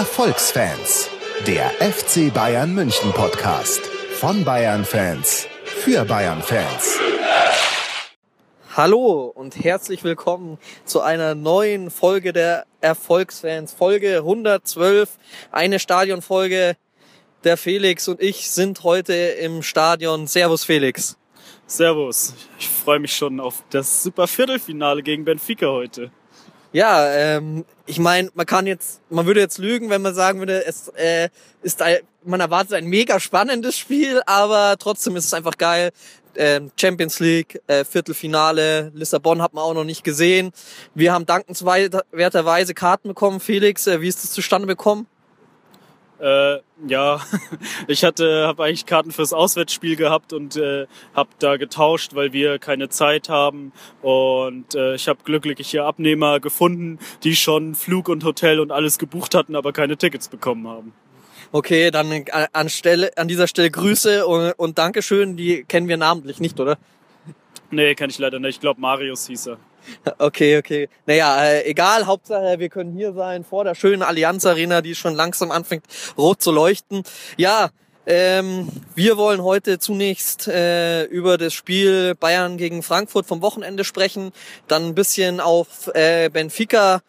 Erfolgsfans, der FC Bayern München Podcast von Bayern Fans für Bayern Fans. Hallo und herzlich willkommen zu einer neuen Folge der Erfolgsfans, Folge 112, eine Stadionfolge. Der Felix und ich sind heute im Stadion. Servus Felix. Servus. Ich freue mich schon auf das super Viertelfinale gegen Benfica heute. Ja, ähm, ich meine, man kann jetzt, man würde jetzt lügen, wenn man sagen würde, es äh, ist ein, man erwartet ein mega spannendes Spiel, aber trotzdem ist es einfach geil. Ähm, Champions League, äh, Viertelfinale, Lissabon hat man auch noch nicht gesehen. Wir haben dankenswerterweise Karten bekommen. Felix, äh, wie ist das zustande bekommen? Äh, ja, ich hatte, habe eigentlich Karten fürs Auswärtsspiel gehabt und äh, habe da getauscht, weil wir keine Zeit haben. Und äh, ich habe glücklich hier Abnehmer gefunden, die schon Flug und Hotel und alles gebucht hatten, aber keine Tickets bekommen haben. Okay, dann äh, an, Stelle, an dieser Stelle Grüße und, und Dankeschön. Die kennen wir namentlich nicht, oder? Nee, kenne ich leider nicht. Ich glaube, Marius hieß er. Okay, okay. Naja, äh, egal, Hauptsache wir können hier sein, vor der schönen Allianz Arena, die schon langsam anfängt rot zu leuchten. Ja, ähm, wir wollen heute zunächst äh, über das Spiel Bayern gegen Frankfurt vom Wochenende sprechen, dann ein bisschen auf äh, Benfica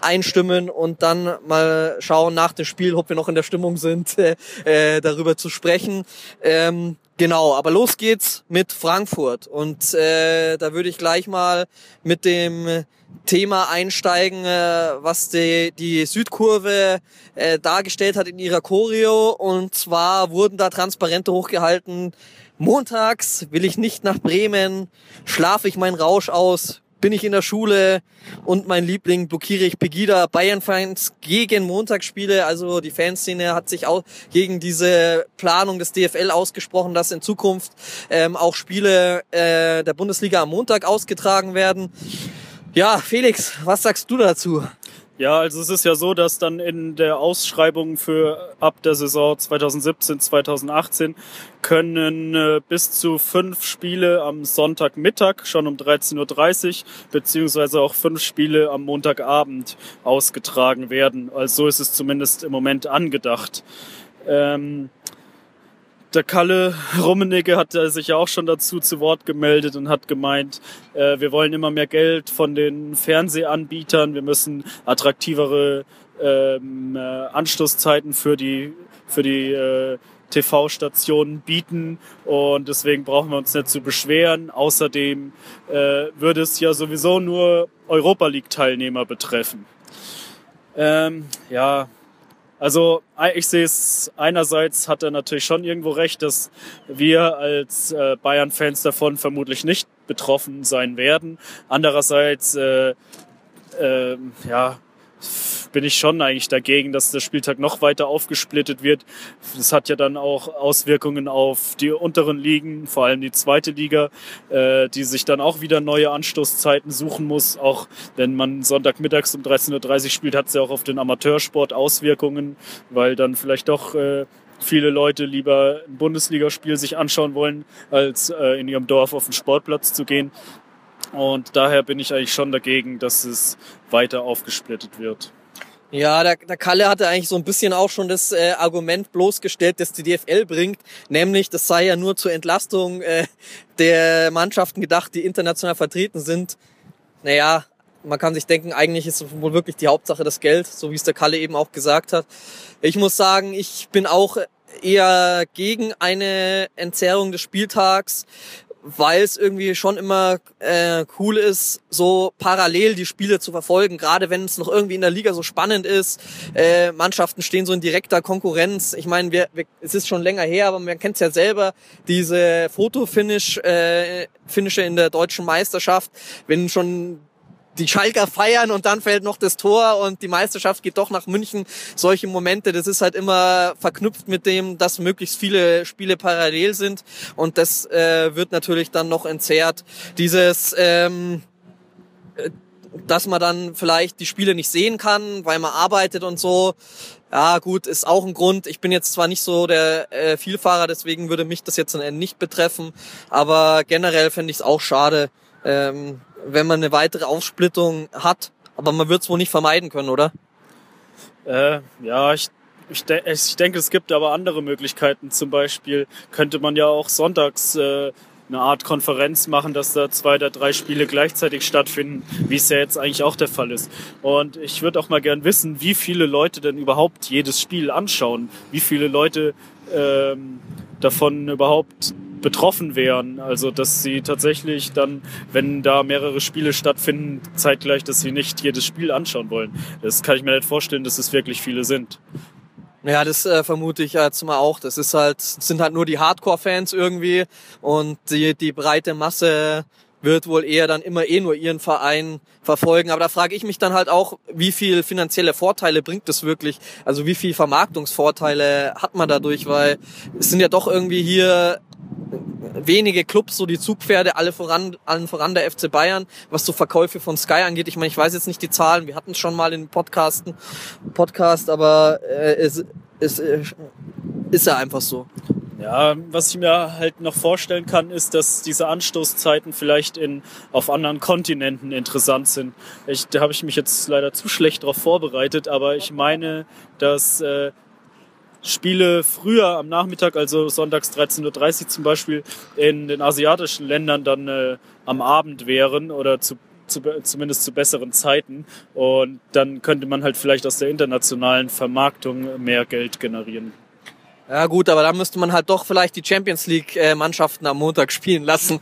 einstimmen und dann mal schauen nach dem Spiel, ob wir noch in der Stimmung sind, äh, darüber zu sprechen. Ähm, genau, aber los geht's mit Frankfurt und äh, da würde ich gleich mal mit dem Thema einsteigen, äh, was die, die Südkurve äh, dargestellt hat in ihrer Choreo. Und zwar wurden da Transparente hochgehalten. Montags will ich nicht nach Bremen, schlafe ich meinen Rausch aus, bin ich in der Schule und mein Liebling blockiere ich Pegida. Bayern-Fans gegen Montagsspiele, also die Fanszene hat sich auch gegen diese Planung des DFL ausgesprochen, dass in Zukunft ähm, auch Spiele äh, der Bundesliga am Montag ausgetragen werden. Ja, Felix, was sagst du dazu? Ja, also es ist ja so, dass dann in der Ausschreibung für ab der Saison 2017, 2018 können äh, bis zu fünf Spiele am Sonntagmittag schon um 13.30 Uhr beziehungsweise auch fünf Spiele am Montagabend ausgetragen werden. Also so ist es zumindest im Moment angedacht. Ähm, der Kalle Rummenigge hat sich ja auch schon dazu zu Wort gemeldet und hat gemeint, äh, wir wollen immer mehr Geld von den Fernsehanbietern, wir müssen attraktivere ähm, äh, Anschlusszeiten für die, für die äh, TV-Stationen bieten und deswegen brauchen wir uns nicht zu beschweren. Außerdem äh, würde es ja sowieso nur Europa League-Teilnehmer betreffen. Ähm, ja, also ich sehe es, einerseits hat er natürlich schon irgendwo recht, dass wir als äh, Bayern-Fans davon vermutlich nicht betroffen sein werden. Andererseits, äh, äh, ja, bin ich schon eigentlich dagegen, dass der Spieltag noch weiter aufgesplittet wird. Das hat ja dann auch Auswirkungen auf die unteren Ligen, vor allem die zweite Liga, äh, die sich dann auch wieder neue Anstoßzeiten suchen muss. Auch wenn man Sonntagmittags um 13.30 Uhr spielt, hat es ja auch auf den Amateursport Auswirkungen, weil dann vielleicht doch äh, viele Leute lieber ein Bundesligaspiel sich anschauen wollen, als äh, in ihrem Dorf auf den Sportplatz zu gehen. Und daher bin ich eigentlich schon dagegen, dass es weiter aufgesplittet wird. Ja, der, der Kalle hatte eigentlich so ein bisschen auch schon das äh, Argument bloßgestellt, das die DFL bringt, nämlich das sei ja nur zur Entlastung äh, der Mannschaften gedacht, die international vertreten sind. Naja, man kann sich denken, eigentlich ist wohl wirklich die Hauptsache das Geld, so wie es der Kalle eben auch gesagt hat. Ich muss sagen, ich bin auch eher gegen eine Entzerrung des Spieltags weil es irgendwie schon immer äh, cool ist, so parallel die Spiele zu verfolgen, gerade wenn es noch irgendwie in der Liga so spannend ist. Äh, Mannschaften stehen so in direkter Konkurrenz. Ich meine, wir, wir, es ist schon länger her, aber man kennt es ja selber, diese Fotofinish, äh, Finische in der deutschen Meisterschaft, wenn schon die Schalker feiern und dann fällt noch das Tor und die Meisterschaft geht doch nach München. Solche Momente, das ist halt immer verknüpft mit dem, dass möglichst viele Spiele parallel sind und das äh, wird natürlich dann noch entzerrt. Dieses ähm, äh, dass man dann vielleicht die Spiele nicht sehen kann, weil man arbeitet und so. Ja, gut, ist auch ein Grund. Ich bin jetzt zwar nicht so der äh, Vielfahrer, deswegen würde mich das jetzt nicht betreffen, aber generell fände ich es auch schade, ähm, wenn man eine weitere Aufsplittung hat. Aber man wird es wohl nicht vermeiden können, oder? Äh, ja, ich, ich, de ich denke, es gibt aber andere Möglichkeiten. Zum Beispiel könnte man ja auch sonntags äh, eine Art Konferenz machen, dass da zwei oder drei Spiele gleichzeitig stattfinden, wie es ja jetzt eigentlich auch der Fall ist. Und ich würde auch mal gern wissen, wie viele Leute denn überhaupt jedes Spiel anschauen, wie viele Leute ähm, davon überhaupt betroffen wären. Also dass sie tatsächlich dann, wenn da mehrere Spiele stattfinden, zeitgleich, dass sie nicht jedes Spiel anschauen wollen. Das kann ich mir nicht vorstellen, dass es wirklich viele sind. Ja, das äh, vermute ich jetzt mal auch. Das ist halt, sind halt nur die Hardcore-Fans irgendwie und die, die breite Masse wird wohl eher dann immer eh nur ihren Verein verfolgen. Aber da frage ich mich dann halt auch, wie viel finanzielle Vorteile bringt es wirklich? Also wie viel Vermarktungsvorteile hat man dadurch? Weil es sind ja doch irgendwie hier wenige Clubs, so die Zugpferde, alle voran, allen voran der FC Bayern, was so Verkäufe von Sky angeht. Ich meine, ich weiß jetzt nicht die Zahlen, wir hatten es schon mal in Podcasten, Podcast, aber äh, es, es äh, ist ja einfach so. Ja, was ich mir halt noch vorstellen kann, ist, dass diese Anstoßzeiten vielleicht in, auf anderen Kontinenten interessant sind. Ich, da habe ich mich jetzt leider zu schlecht darauf vorbereitet, aber ich meine, dass äh, Spiele früher am Nachmittag, also sonntags 13.30 Uhr zum Beispiel, in den asiatischen Ländern dann äh, am Abend wären oder zu, zu, zumindest zu besseren Zeiten. Und dann könnte man halt vielleicht aus der internationalen Vermarktung mehr Geld generieren. Ja gut, aber da müsste man halt doch vielleicht die Champions League-Mannschaften am Montag spielen lassen.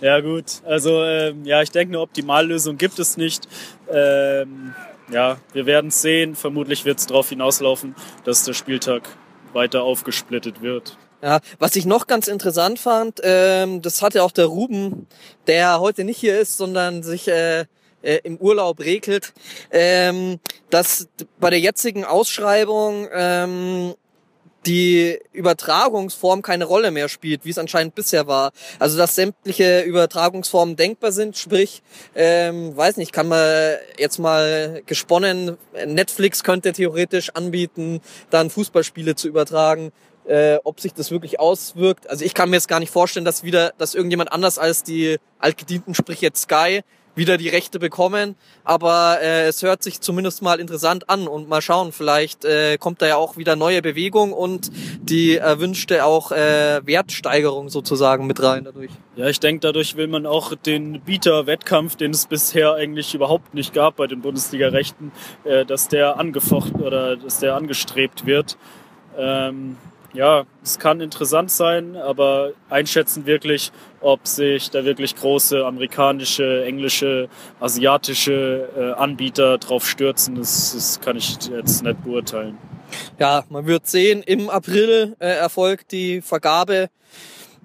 Ja gut, also ähm, ja, ich denke, eine Optimallösung gibt es nicht. Ähm, ja, wir werden es sehen. Vermutlich wird es darauf hinauslaufen, dass der Spieltag weiter aufgesplittet wird. Ja, was ich noch ganz interessant fand, ähm, das hatte auch der Ruben, der heute nicht hier ist, sondern sich äh, äh, im Urlaub regelt, ähm, dass bei der jetzigen Ausschreibung ähm, die Übertragungsform keine Rolle mehr spielt, wie es anscheinend bisher war. Also dass sämtliche Übertragungsformen denkbar sind, sprich, ähm, weiß nicht, kann man jetzt mal gesponnen, Netflix könnte theoretisch anbieten, dann Fußballspiele zu übertragen. Äh, ob sich das wirklich auswirkt. Also ich kann mir jetzt gar nicht vorstellen, dass wieder, dass irgendjemand anders als die altgedienten, sprich jetzt Sky, wieder die Rechte bekommen. Aber äh, es hört sich zumindest mal interessant an und mal schauen, vielleicht äh, kommt da ja auch wieder neue Bewegung und die erwünschte auch äh, Wertsteigerung sozusagen mit rein dadurch. Ja, ich denke, dadurch will man auch den Bieterwettkampf, den es bisher eigentlich überhaupt nicht gab bei den Bundesliga-Rechten, äh, dass der angefochten oder dass der angestrebt wird. Ähm, ja, es kann interessant sein, aber einschätzen wirklich, ob sich da wirklich große amerikanische, englische, asiatische äh, Anbieter drauf stürzen, das, das kann ich jetzt nicht beurteilen. Ja, man wird sehen, im April äh, erfolgt die Vergabe.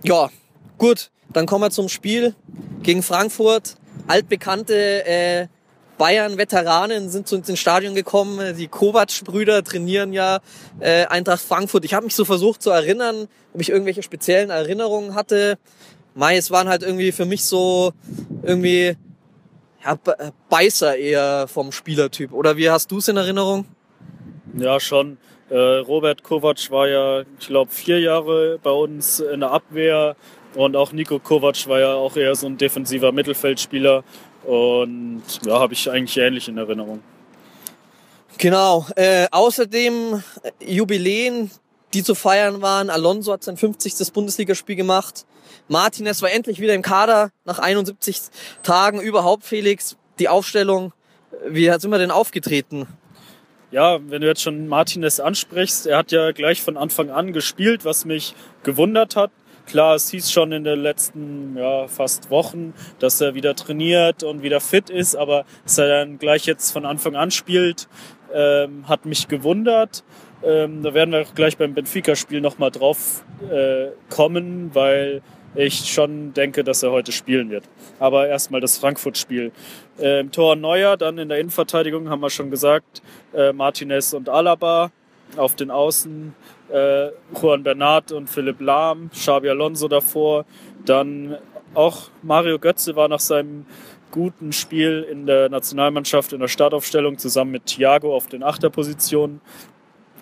Ja, gut, dann kommen wir zum Spiel gegen Frankfurt. Altbekannte äh, Bayern-Veteranen sind zu uns ins Stadion gekommen. Die Kovac-Brüder trainieren ja äh, Eintracht Frankfurt. Ich habe mich so versucht zu erinnern, ob ich irgendwelche speziellen Erinnerungen hatte. Mai, es waren halt irgendwie für mich so irgendwie ja, äh, Beißer eher vom Spielertyp. Oder wie hast du es in Erinnerung? Ja, schon. Äh, Robert Kovac war ja, ich glaube, vier Jahre bei uns in der Abwehr. Und auch Nico Kovac war ja auch eher so ein defensiver Mittelfeldspieler. Und ja, habe ich eigentlich ähnlich in Erinnerung. Genau. Äh, außerdem äh, Jubiläen, die zu feiern waren. Alonso hat sein 50. Bundesligaspiel gemacht. Martinez war endlich wieder im Kader nach 71 Tagen. Überhaupt, Felix, die Aufstellung. Wie sind wir denn aufgetreten? Ja, wenn du jetzt schon Martinez ansprichst, er hat ja gleich von Anfang an gespielt, was mich gewundert hat. Klar, es hieß schon in den letzten ja, fast Wochen, dass er wieder trainiert und wieder fit ist, aber dass er dann gleich jetzt von Anfang an spielt, ähm, hat mich gewundert. Ähm, da werden wir auch gleich beim Benfica-Spiel nochmal drauf äh, kommen, weil ich schon denke, dass er heute spielen wird. Aber erstmal das Frankfurt-Spiel. Äh, Tor Neuer, dann in der Innenverteidigung haben wir schon gesagt, äh, Martinez und Alaba auf den Außen äh, Juan Bernat und Philipp Lahm, Xabi Alonso davor. Dann auch Mario Götze war nach seinem guten Spiel in der Nationalmannschaft in der Startaufstellung zusammen mit Thiago auf den Achterpositionen.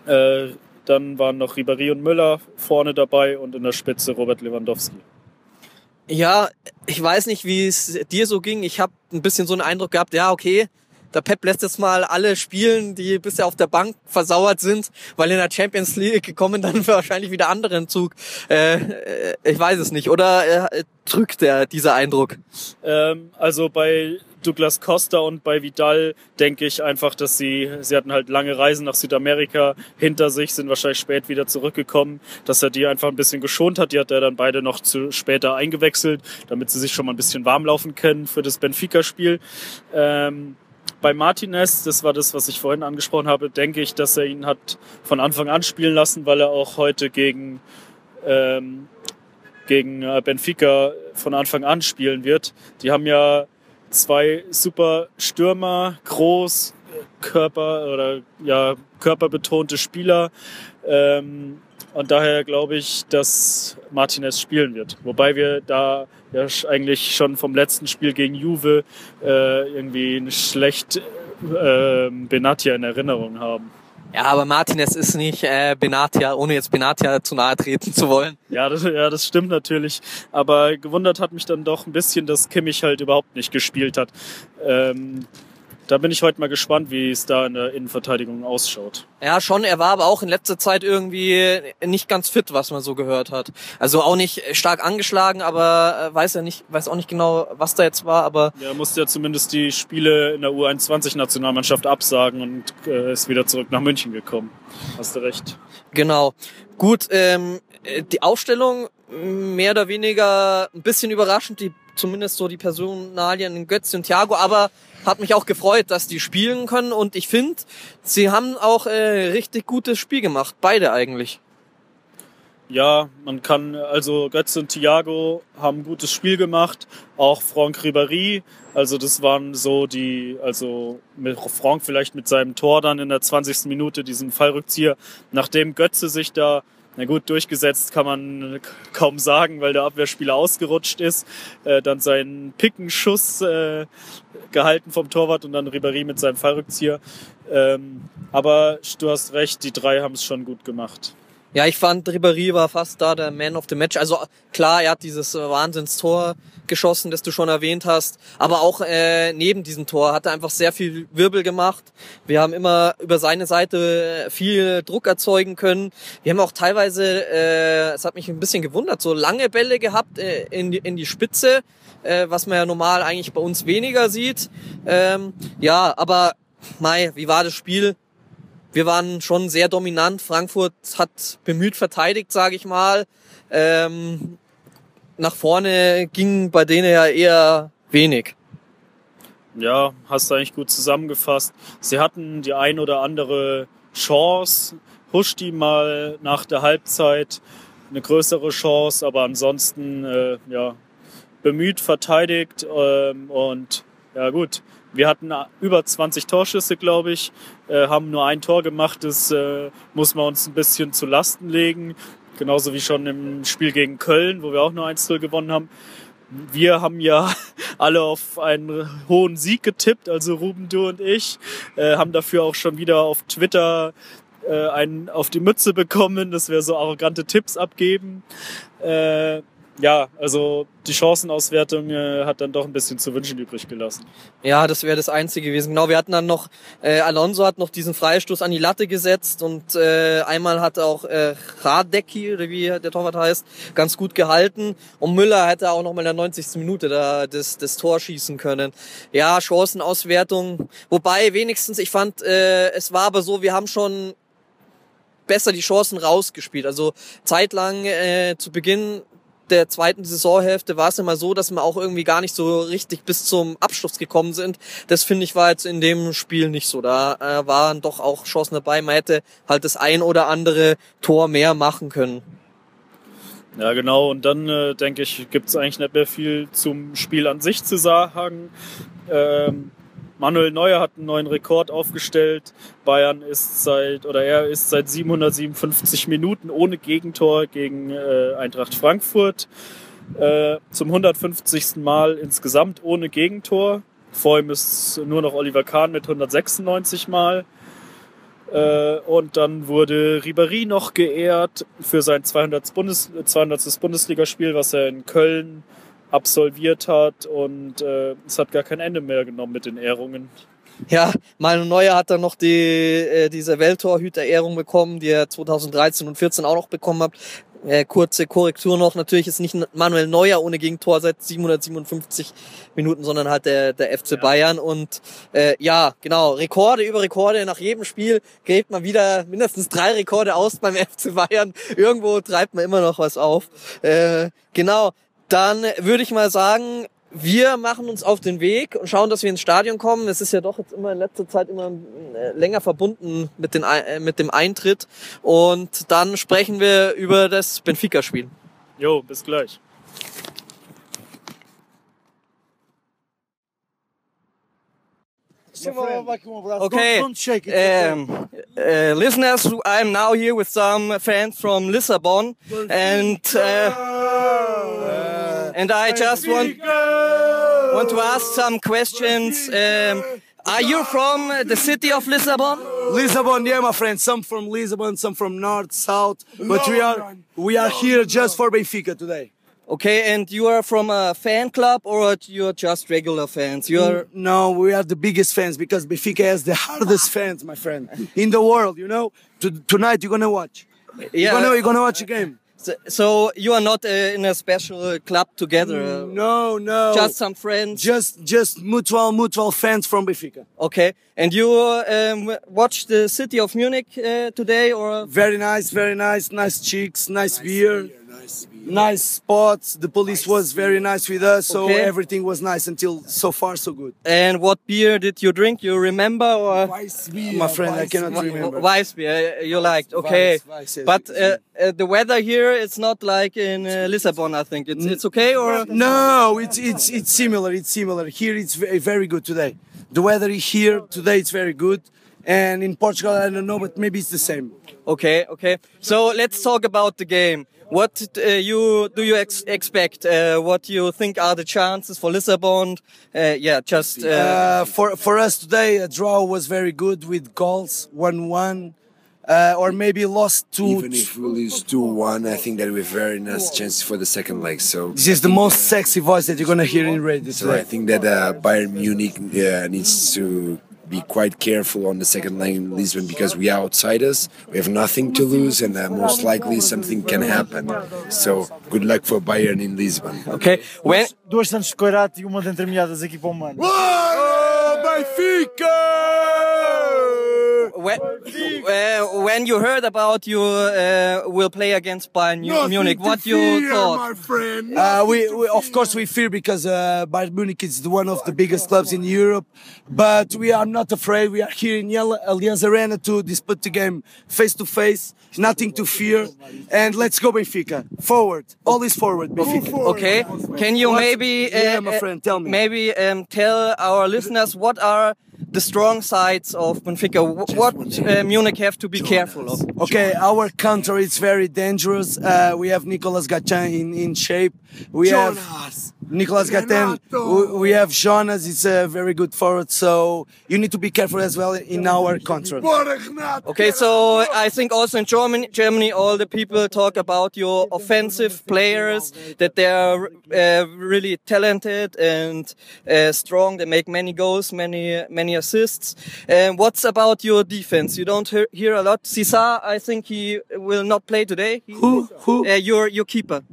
Äh, dann waren noch Ribéry und Müller vorne dabei und in der Spitze Robert Lewandowski. Ja, ich weiß nicht, wie es dir so ging. Ich habe ein bisschen so einen Eindruck gehabt, ja, okay, der Pep lässt jetzt mal alle spielen, die bisher auf der Bank versauert sind, weil in der Champions League kommen dann wahrscheinlich wieder andere in Zug. Äh, äh, ich weiß es nicht. Oder äh, drückt der dieser Eindruck? Ähm, also bei Douglas Costa und bei Vidal denke ich einfach, dass sie, sie hatten halt lange Reisen nach Südamerika hinter sich, sind wahrscheinlich spät wieder zurückgekommen, dass er die einfach ein bisschen geschont hat. Die hat er dann beide noch zu später eingewechselt, damit sie sich schon mal ein bisschen warm laufen können für das Benfica-Spiel. Ähm, bei Martinez, das war das, was ich vorhin angesprochen habe, denke ich, dass er ihn hat von Anfang an spielen lassen, weil er auch heute gegen, ähm, gegen äh, Benfica von Anfang an spielen wird. Die haben ja zwei super Stürmer, groß, Körper oder ja, körperbetonte Spieler. Ähm, und daher glaube ich, dass Martinez spielen wird. Wobei wir da ja eigentlich schon vom letzten Spiel gegen Juve äh, irgendwie schlecht äh, Benatia in Erinnerung haben. Ja, aber Martinez ist nicht äh, Benatia, ohne jetzt Benatia zu nahe treten zu wollen. Ja das, ja, das stimmt natürlich. Aber gewundert hat mich dann doch ein bisschen, dass Kimmich halt überhaupt nicht gespielt hat. Ähm, da bin ich heute mal gespannt, wie es da in der Innenverteidigung ausschaut. Ja, schon. Er war aber auch in letzter Zeit irgendwie nicht ganz fit, was man so gehört hat. Also auch nicht stark angeschlagen, aber äh, weiß ja nicht, weiß auch nicht genau, was da jetzt war. Aber er musste ja zumindest die Spiele in der U21-Nationalmannschaft absagen und äh, ist wieder zurück nach München gekommen. Hast du recht. Genau. Gut. Ähm, die Aufstellung mehr oder weniger ein bisschen überraschend. Die zumindest so die Personalien in Götze und Thiago, aber hat mich auch gefreut, dass die spielen können und ich finde, sie haben auch äh, richtig gutes Spiel gemacht, beide eigentlich. Ja, man kann, also Götze und Thiago haben ein gutes Spiel gemacht, auch Franck Ribéry, also das waren so die, also mit Franck vielleicht mit seinem Tor dann in der 20. Minute, diesem Fallrückzieher, nachdem Götze sich da na gut, durchgesetzt kann man kaum sagen, weil der Abwehrspieler ausgerutscht ist. Äh, dann seinen Pickenschuss äh, gehalten vom Torwart und dann Ribéry mit seinem Fallrückzieher. Ähm, aber du hast recht, die drei haben es schon gut gemacht. Ja, ich fand, Ribéry war fast da der Man of the Match. Also klar, er hat dieses äh, Wahnsinnstor geschossen, das du schon erwähnt hast. Aber auch äh, neben diesem Tor hat er einfach sehr viel Wirbel gemacht. Wir haben immer über seine Seite viel Druck erzeugen können. Wir haben auch teilweise, äh, es hat mich ein bisschen gewundert, so lange Bälle gehabt äh, in, die, in die Spitze, äh, was man ja normal eigentlich bei uns weniger sieht. Ähm, ja, aber Mai, wie war das Spiel? Wir waren schon sehr dominant. Frankfurt hat bemüht verteidigt, sage ich mal. Ähm, nach vorne ging bei denen ja eher wenig. Ja, hast du eigentlich gut zusammengefasst. Sie hatten die ein oder andere Chance. Huschti mal nach der Halbzeit eine größere Chance, aber ansonsten äh, ja bemüht verteidigt ähm, und ja gut, wir hatten über 20 Torschüsse, glaube ich, äh, haben nur ein Tor gemacht. Das äh, muss man uns ein bisschen zu Lasten legen. Genauso wie schon im Spiel gegen Köln, wo wir auch nur 1-0 gewonnen haben. Wir haben ja alle auf einen hohen Sieg getippt, also Ruben, du und ich, äh, haben dafür auch schon wieder auf Twitter äh, einen auf die Mütze bekommen, dass wir so arrogante Tipps abgeben. Äh, ja, also die Chancenauswertung äh, hat dann doch ein bisschen zu wünschen übrig gelassen. Ja, das wäre das Einzige gewesen. Genau, wir hatten dann noch, äh, Alonso hat noch diesen Freistoß an die Latte gesetzt und äh, einmal hat auch äh, Radecki, oder wie der Torwart heißt, ganz gut gehalten. Und Müller hätte auch noch mal in der 90. Minute da das, das Tor schießen können. Ja, Chancenauswertung. Wobei wenigstens, ich fand, äh, es war aber so, wir haben schon besser die Chancen rausgespielt. Also zeitlang äh, zu Beginn der zweiten Saisonhälfte war es immer so, dass wir auch irgendwie gar nicht so richtig bis zum Abschluss gekommen sind. Das finde ich war jetzt in dem Spiel nicht so. Da äh, waren doch auch Chancen dabei. Man hätte halt das ein oder andere Tor mehr machen können. Ja, genau. Und dann äh, denke ich, gibt es eigentlich nicht mehr viel zum Spiel an sich zu sagen. Ähm, Manuel Neuer hat einen neuen Rekord aufgestellt. Bayern ist seit, oder er ist seit 757 Minuten ohne Gegentor gegen äh, Eintracht Frankfurt. Äh, zum 150. Mal insgesamt ohne Gegentor. Vor ihm ist nur noch Oliver Kahn mit 196 Mal. Äh, und dann wurde Ribéry noch geehrt für sein 200. Bundes 200. Bundesligaspiel, was er in Köln absolviert hat und äh, es hat gar kein Ende mehr genommen mit den Ehrungen. Ja, Manuel Neuer hat dann noch die, äh, diese Welttorhüter-Ehrung bekommen, die er 2013 und 14 auch noch bekommen hat. Äh, kurze Korrektur noch, natürlich ist nicht Manuel Neuer ohne Gegentor seit 757 Minuten, sondern halt der, der FC Bayern. Und äh, ja, genau, Rekorde über Rekorde. Nach jedem Spiel gräbt man wieder mindestens drei Rekorde aus beim FC Bayern. Irgendwo treibt man immer noch was auf. Äh, genau, dann würde ich mal sagen, wir machen uns auf den Weg und schauen, dass wir ins Stadion kommen. Es ist ja doch jetzt immer in letzter Zeit immer äh, länger verbunden mit, den, äh, mit dem Eintritt. Und dann sprechen wir über das Benfica-Spiel. Jo, bis gleich. Okay. Um, uh, listeners, I'm now here with some fans from Lisbon, and uh, and I just want want to ask some questions. Um, are you from the city of Lisbon? Lisbon, yeah, my friend. Some from Lisbon, some from north, south. But we are we are here just for Benfica today. Okay, and you are from a fan club or you're just regular fans? You're no, we are the biggest fans because Benfica has the hardest fans, my friend, in the world. You know, tonight you're gonna watch. Yeah, you're gonna, you're gonna watch a game. So, so you are not uh, in a special club together. Uh, no, no. Just some friends. Just, just mutual, mutual fans from Benfica. Okay, and you um, watched the city of Munich uh, today, or? Very nice, very nice, nice chicks, nice, nice beer. beer nice spots. The police was very nice with us, so okay. everything was nice until so far so good. And what beer did you drink? You remember or? Weiss beer. My friend, Weiss I cannot remember. Weiss beer, uh, you liked, okay. Weiss, Weiss, yes, but uh, uh, the weather here, it's not like in uh, Lisbon. I think it's it's okay or? No, it's it's it's similar. It's similar. Here, it's very, very good today. The weather here today, it's very good. And in Portugal, I don't know, but maybe it's the same. Okay, okay. So let's talk about the game. What uh, you do you ex expect? Uh, what you think are the chances for Lisbon? Uh, yeah, just uh, uh, for for us today, a draw was very good with goals, one one. Uh, or maybe lost two. Even if we lose two one, I think that we have very nice chances for the second leg. So this is the most sexy voice that you're gonna hear in radio. So I think that Bayern Munich needs to be quite careful on the second lane in Lisbon because we are outsiders. We have nothing to lose, and uh, most likely something can happen. So good luck for Bayern in Lisbon. Okay. When duas Santos Coirato e uma de entremeadas aqui para o Mano. Oh, Benfica! When, uh, when you heard about you uh, will play against Bayern Nothing Munich, what you fear, thought? My friend. Uh, we, we, of course we fear because uh, Bayern Munich is one of the biggest clubs in Europe, but we are not afraid. We are here in Allianz Arena to dispute the game face to face. Nothing to fear, and let's go Benfica. Forward, all is forward, Benfica. Okay, can you maybe, yeah, my uh, friend, tell me. Maybe um, tell our listeners what are the strong sides of Benfica. What uh, Munich have to be careful of? Okay, our counter is very dangerous. Uh, we have Nicolas Gattin in, in shape. We Jonas. have Nicolas Gattin. We have Jonas. It's a very good forward. So you need to be careful as well in our counter. Okay, so I think also in Germany, Germany, all the people talk about your offensive players that they are uh, really talented and uh, strong. They make many goals, many many assists. Um, what's about your defense? You don't hear, hear a lot. Cesar, I think he will not play today. Who? Who? Uh, your your keeper.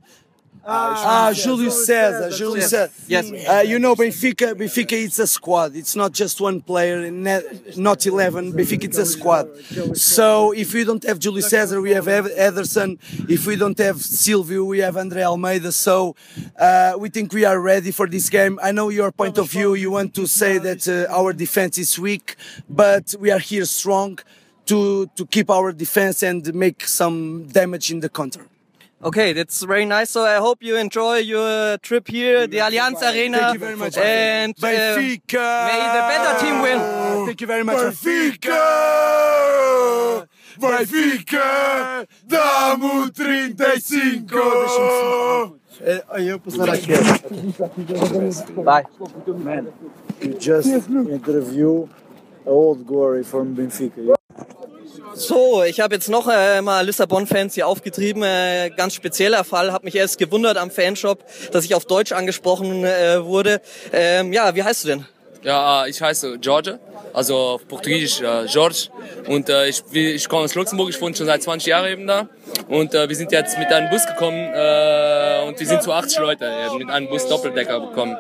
Ah, Júlio César, Júlio César. Yes. Uh, you know, Benfica, Benfica, it's a squad. It's not just one player, not 11. Benfica, it's a squad. So if we don't have Júlio César, we have Ederson. If we don't have Silvio, we have Andre Almeida. So uh, we think we are ready for this game. I know your point of view. You want to say that uh, our defense is weak, but we are here strong to, to keep our defense and make some damage in the counter. Okay, that's very nice. So I hope you enjoy your trip here, the Allianz Arena. Thank you very much. And uh, Benfica. may the better team win. Thank you very much. Benfica! Benfica! Damo 35! Eu passar aqui. Bye. Man, you just interview old glory from Benfica. So, ich habe jetzt noch äh, mal Lissabon-Fans hier aufgetrieben. Äh, ganz spezieller Fall. Hab mich erst gewundert am Fanshop, dass ich auf Deutsch angesprochen äh, wurde. Ähm, ja, wie heißt du denn? Ja, ich heiße George, also auf Portugiesisch äh, George. Und äh, ich, ich komme aus Luxemburg, ich wohne schon seit 20 Jahren eben da. Und äh, wir sind jetzt mit einem Bus gekommen äh, und wir sind zu 80 Leute äh, mit einem Bus Doppeldecker bekommen.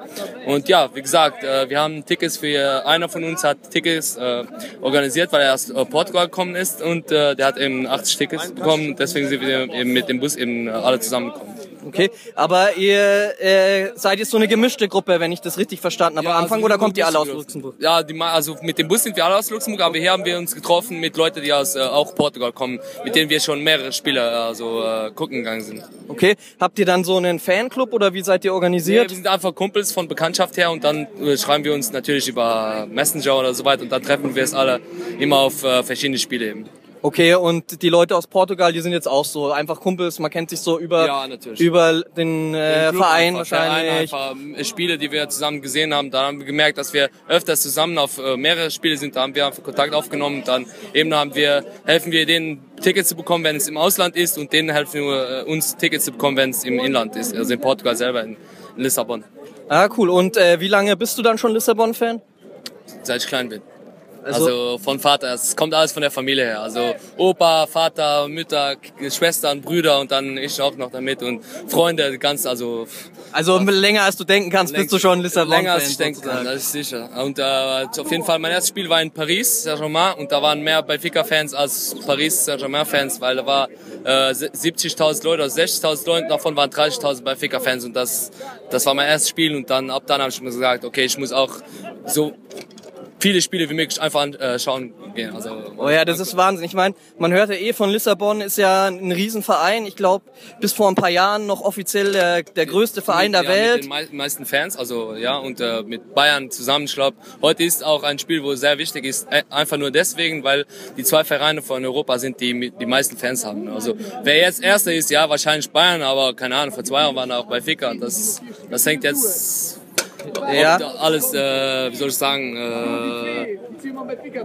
Und ja, wie gesagt, äh, wir haben Tickets für, einer von uns hat Tickets äh, organisiert, weil er aus äh, Portugal gekommen ist und äh, der hat eben 80 Tickets bekommen. Deswegen sind wir eben mit dem Bus eben äh, alle zusammengekommen. Okay, aber ihr äh, seid jetzt so eine gemischte Gruppe, wenn ich das richtig verstanden habe Ja, am Anfang, also oder kommt ihr alle aus Luxemburg. Ja, die, also mit dem Bus sind wir alle aus Luxemburg, aber hier haben wir uns getroffen mit Leuten, die aus äh, auch Portugal kommen, mit denen wir schon mehrere Spiele also, äh, gucken gegangen sind. Okay, habt ihr dann so einen Fanclub oder wie seid ihr Ja, organisiert? wir sind einfach Kumpels von Bekanntschaft her und dann äh, schreiben wir uns natürlich über Messenger oder so weiter und dann treffen wir es alle immer auf äh, verschiedene Spiele eben. Okay, und die Leute aus Portugal, die sind jetzt auch so einfach Kumpels, man kennt sich so über Ja, über den, äh, Den Verein einfach, Verein wahrscheinlich. einfach, äh, Spiele, die wir zusammen gesehen haben, da haben wir gemerkt, dass wir öfters zusammen auf äh, mehrere Spiele sind, da haben wir einfach Kontakt aufgenommen, dann eben haben wir, helfen wir denen Tickets zu bekommen, wenn es im Ausland ist und denen helfen wir äh, uns Tickets zu bekommen, wenn es im Inland ist, also in Portugal selber, in Lissabon, Ah, cool. Und äh, wie lange bist du dann schon Lissabon-Fan? seit ich klein bin. Also- Also, von Vater, es kommt alles von der Familie her. Also Opa, Vater, Mütter, Schwestern, Brüder und dann ich auch noch damit und Freunde, ganz, also Also länger als du denken kannst, bist du schon Lissabon-Fan. Länger als ich denken kann, sozusagen. das ist sicher. Und äh, auf jeden Fall, mein erstes Spiel war in Paris, Saint-Germain, und da waren mehr Benfica-Fans als Paris Saint-Germain-Fans, weil da war äh, 70.000 Leute, also 60.000 Leute, davon waren 30.000 Benfica-Fans und das, das war mein erstes Spiel und dann ab dann habe ich mir gesagt, okay, ich muss auch so viele Spiele wie möglich einfach anschauen gehen. Also, Oh ja, das ist Wahnsinn. Ich meine, man hört ja eh von Lissabon ist ja ein Riesenverein. Ich glaube, bis vor ein paar Jahren noch offiziell der, der größte Verein der ja, Mit Welt. den mei- meisten Fans, also ja, und äh, mit Bayern zusammen. Ich glaube, heute ist auch ein Spiel, wo sehr wichtig ist, äh, einfach nur deswegen, weil die zwei Vereine von Europa sind, die mit- die meisten Fans haben. Also wer jetzt Erster ist, ja, wahrscheinlich Bayern, aber keine Ahnung, vor zwei Jahren waren auch bei Fika. Das, das hängt jetzt Ja. alles, äh, wie soll ich sagen, äh,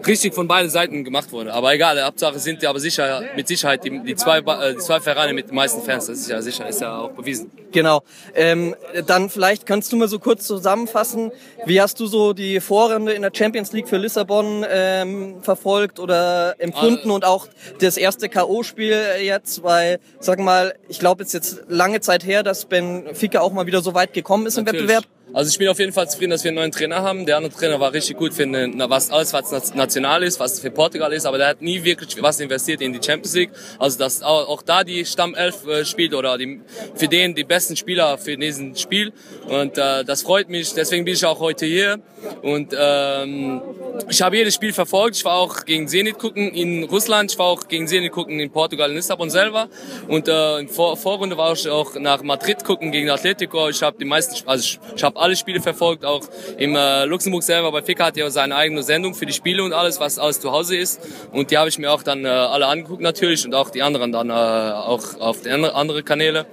richtig von beiden Seiten gemacht wurde. Aber egal, Hauptsache sind die aber sicher, mit Sicherheit die, die, zwei, äh, die zwei Vereine mit den meisten Fans. Das ist ja sicher, ist ja auch bewiesen. Genau. Ähm, dann vielleicht kannst du mal so kurz zusammenfassen, wie hast du so die Vorrunde in der Champions League für Lissabon ähm, verfolgt oder empfunden Ah. und auch das erste K.O.-Spiel jetzt, weil, sag mal, ich glaube, es ist jetzt lange Zeit her, dass Benfica auch mal wieder so weit gekommen ist im Natürlich. Wettbewerb. Also ich bin auf jeden Fall zufrieden, dass wir einen neuen Trainer haben. Der andere Trainer war richtig gut für eine, was alles, was nat- national ist, was für Portugal ist, aber der hat nie wirklich was investiert in die Champions League. Also dass auch, auch da die Stammelf äh, spielt oder die, für den die besten Spieler für diesen Spiel. Und äh, das freut mich. Deswegen bin ich auch heute hier. Und ähm, ich habe jedes Spiel verfolgt. Ich war auch gegen Zenit gucken in Russland. Ich war auch gegen Zenit gucken in Portugal, in Lissabon selber. Und äh, in Vor Vorrunde war ich auch nach Madrid gucken gegen Atletico. Ich habe die meisten, also ich, ich habe alle Spiele verfolgt. Auch im äh, Luxemburg selber. Bei Fika hat ja seine eigene Sendung für die Spiele und alles, was alles zu Hause ist. Und die habe ich mir auch dann äh, alle angeguckt natürlich und auch die anderen dann äh, auch auf andere Kanäle.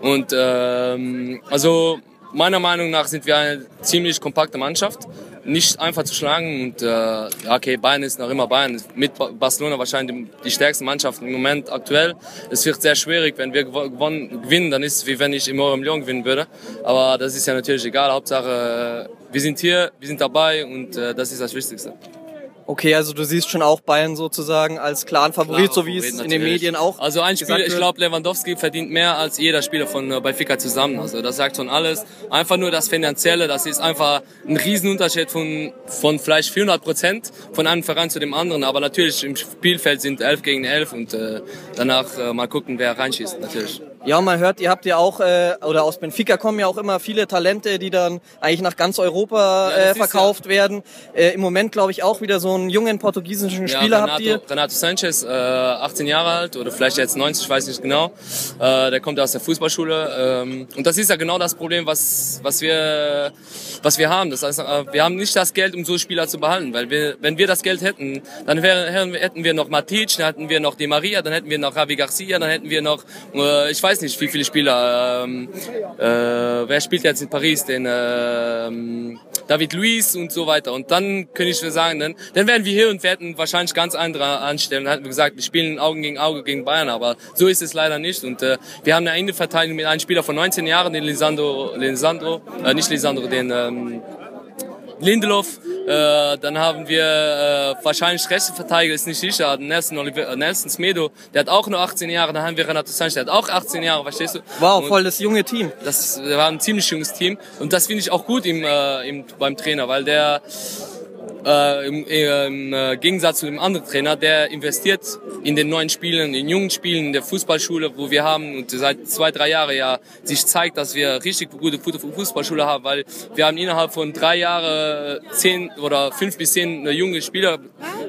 Und ähm, also meiner Meinung nach sind wir eine ziemlich kompakte Mannschaft. Nicht einfach zu schlagen und äh, okay, Bayern ist noch immer Bayern. Mit Ba- Barcelona wahrscheinlich die, stärkste Mannschaft im Moment aktuell. Es wird sehr schwierig, wenn wir gewo- gewonnen, gewinnen, dann ist es wie wenn ich im Eurem Lyon gewinnen würde. Aber das ist ja natürlich egal. Hauptsache, äh, wir sind hier, wir sind dabei und äh, das ist das Wichtigste. Okay, also du siehst schon auch Bayern sozusagen als klaren Favorit, so wie es in den. Medien auch. Also ein Spiel, ich glaube, Lewandowski verdient mehr als jeder Spieler von äh, Benfica zusammen. Also das sagt schon alles. Einfach nur das Finanzielle, das ist einfach ein Riesenunterschied von, von vielleicht 400 Prozent von einem Verein zu dem anderen. Aber natürlich im Spielfeld sind 11 gegen 11 und äh, danach äh, mal gucken, wer reinschießt, natürlich. Ja, man hört, ihr habt ja auch, äh, oder aus Benfica kommen ja auch immer viele Talente, die dann eigentlich nach ganz Europa Ja, äh, verkauft werden. Äh, Im Moment glaube ich auch wieder so einen jungen portugiesischen Spieler Renato, habt ihr. Renato Sanchez, äh, 18 Jahre alt oder vielleicht jetzt 90, ich weiß nicht genau. Äh, der kommt aus der Fußballschule. Ähm, und das ist ja genau das Problem, was, was, wir, was wir haben. Das heißt, äh, wir haben nicht das Geld, um so Spieler zu behalten. Weil wir, wenn wir das Geld hätten, dann wäre, hätten wir noch Matic, dann hätten wir noch Di Maria, dann hätten wir noch Javi Garcia, dann hätten wir noch, äh, ich weiß nicht, wie viele Spieler. Ähm, äh, wer spielt jetzt in Paris? Den ähm, David Luiz und so weiter. Und dann könnte ich sagen, dann, dann wären wir hier und hätten wahrscheinlich ganz andere anstellen. Dann hätten wir gesagt, wir spielen Augen gegen Auge gegen Bayern, aber so ist es leider nicht. Und äh, wir haben eine Innenverteidigung mit einem Spieler von 19 Jahren, den Lisandro, Lisandro äh, nicht Lisandro, den ähm, Lindelof, äh, dann haben wir äh, wahrscheinlich rechte Verteidiger, ist nicht sicher, Nelson, Oliver, äh, Nelson Smedo, der hat auch nur 18 Jahre, dann haben wir Renato Sanchez, der hat auch 18 Jahre, verstehst du? Wow, Und voll das junge Team. Das war ein ziemlich junges Team und das finde ich auch gut im, äh, im, beim Trainer, weil der äh, im, im äh, Gegensatz zu dem anderen Trainer, der investiert in den neuen Spielen, in jungen Spielen in der Fußballschule, wo wir haben und seit zwei, drei Jahren ja sich zeigt, dass wir richtig gute Fußballschule haben, weil wir haben innerhalb von drei Jahren zehn oder fünf bis zehn junge Spieler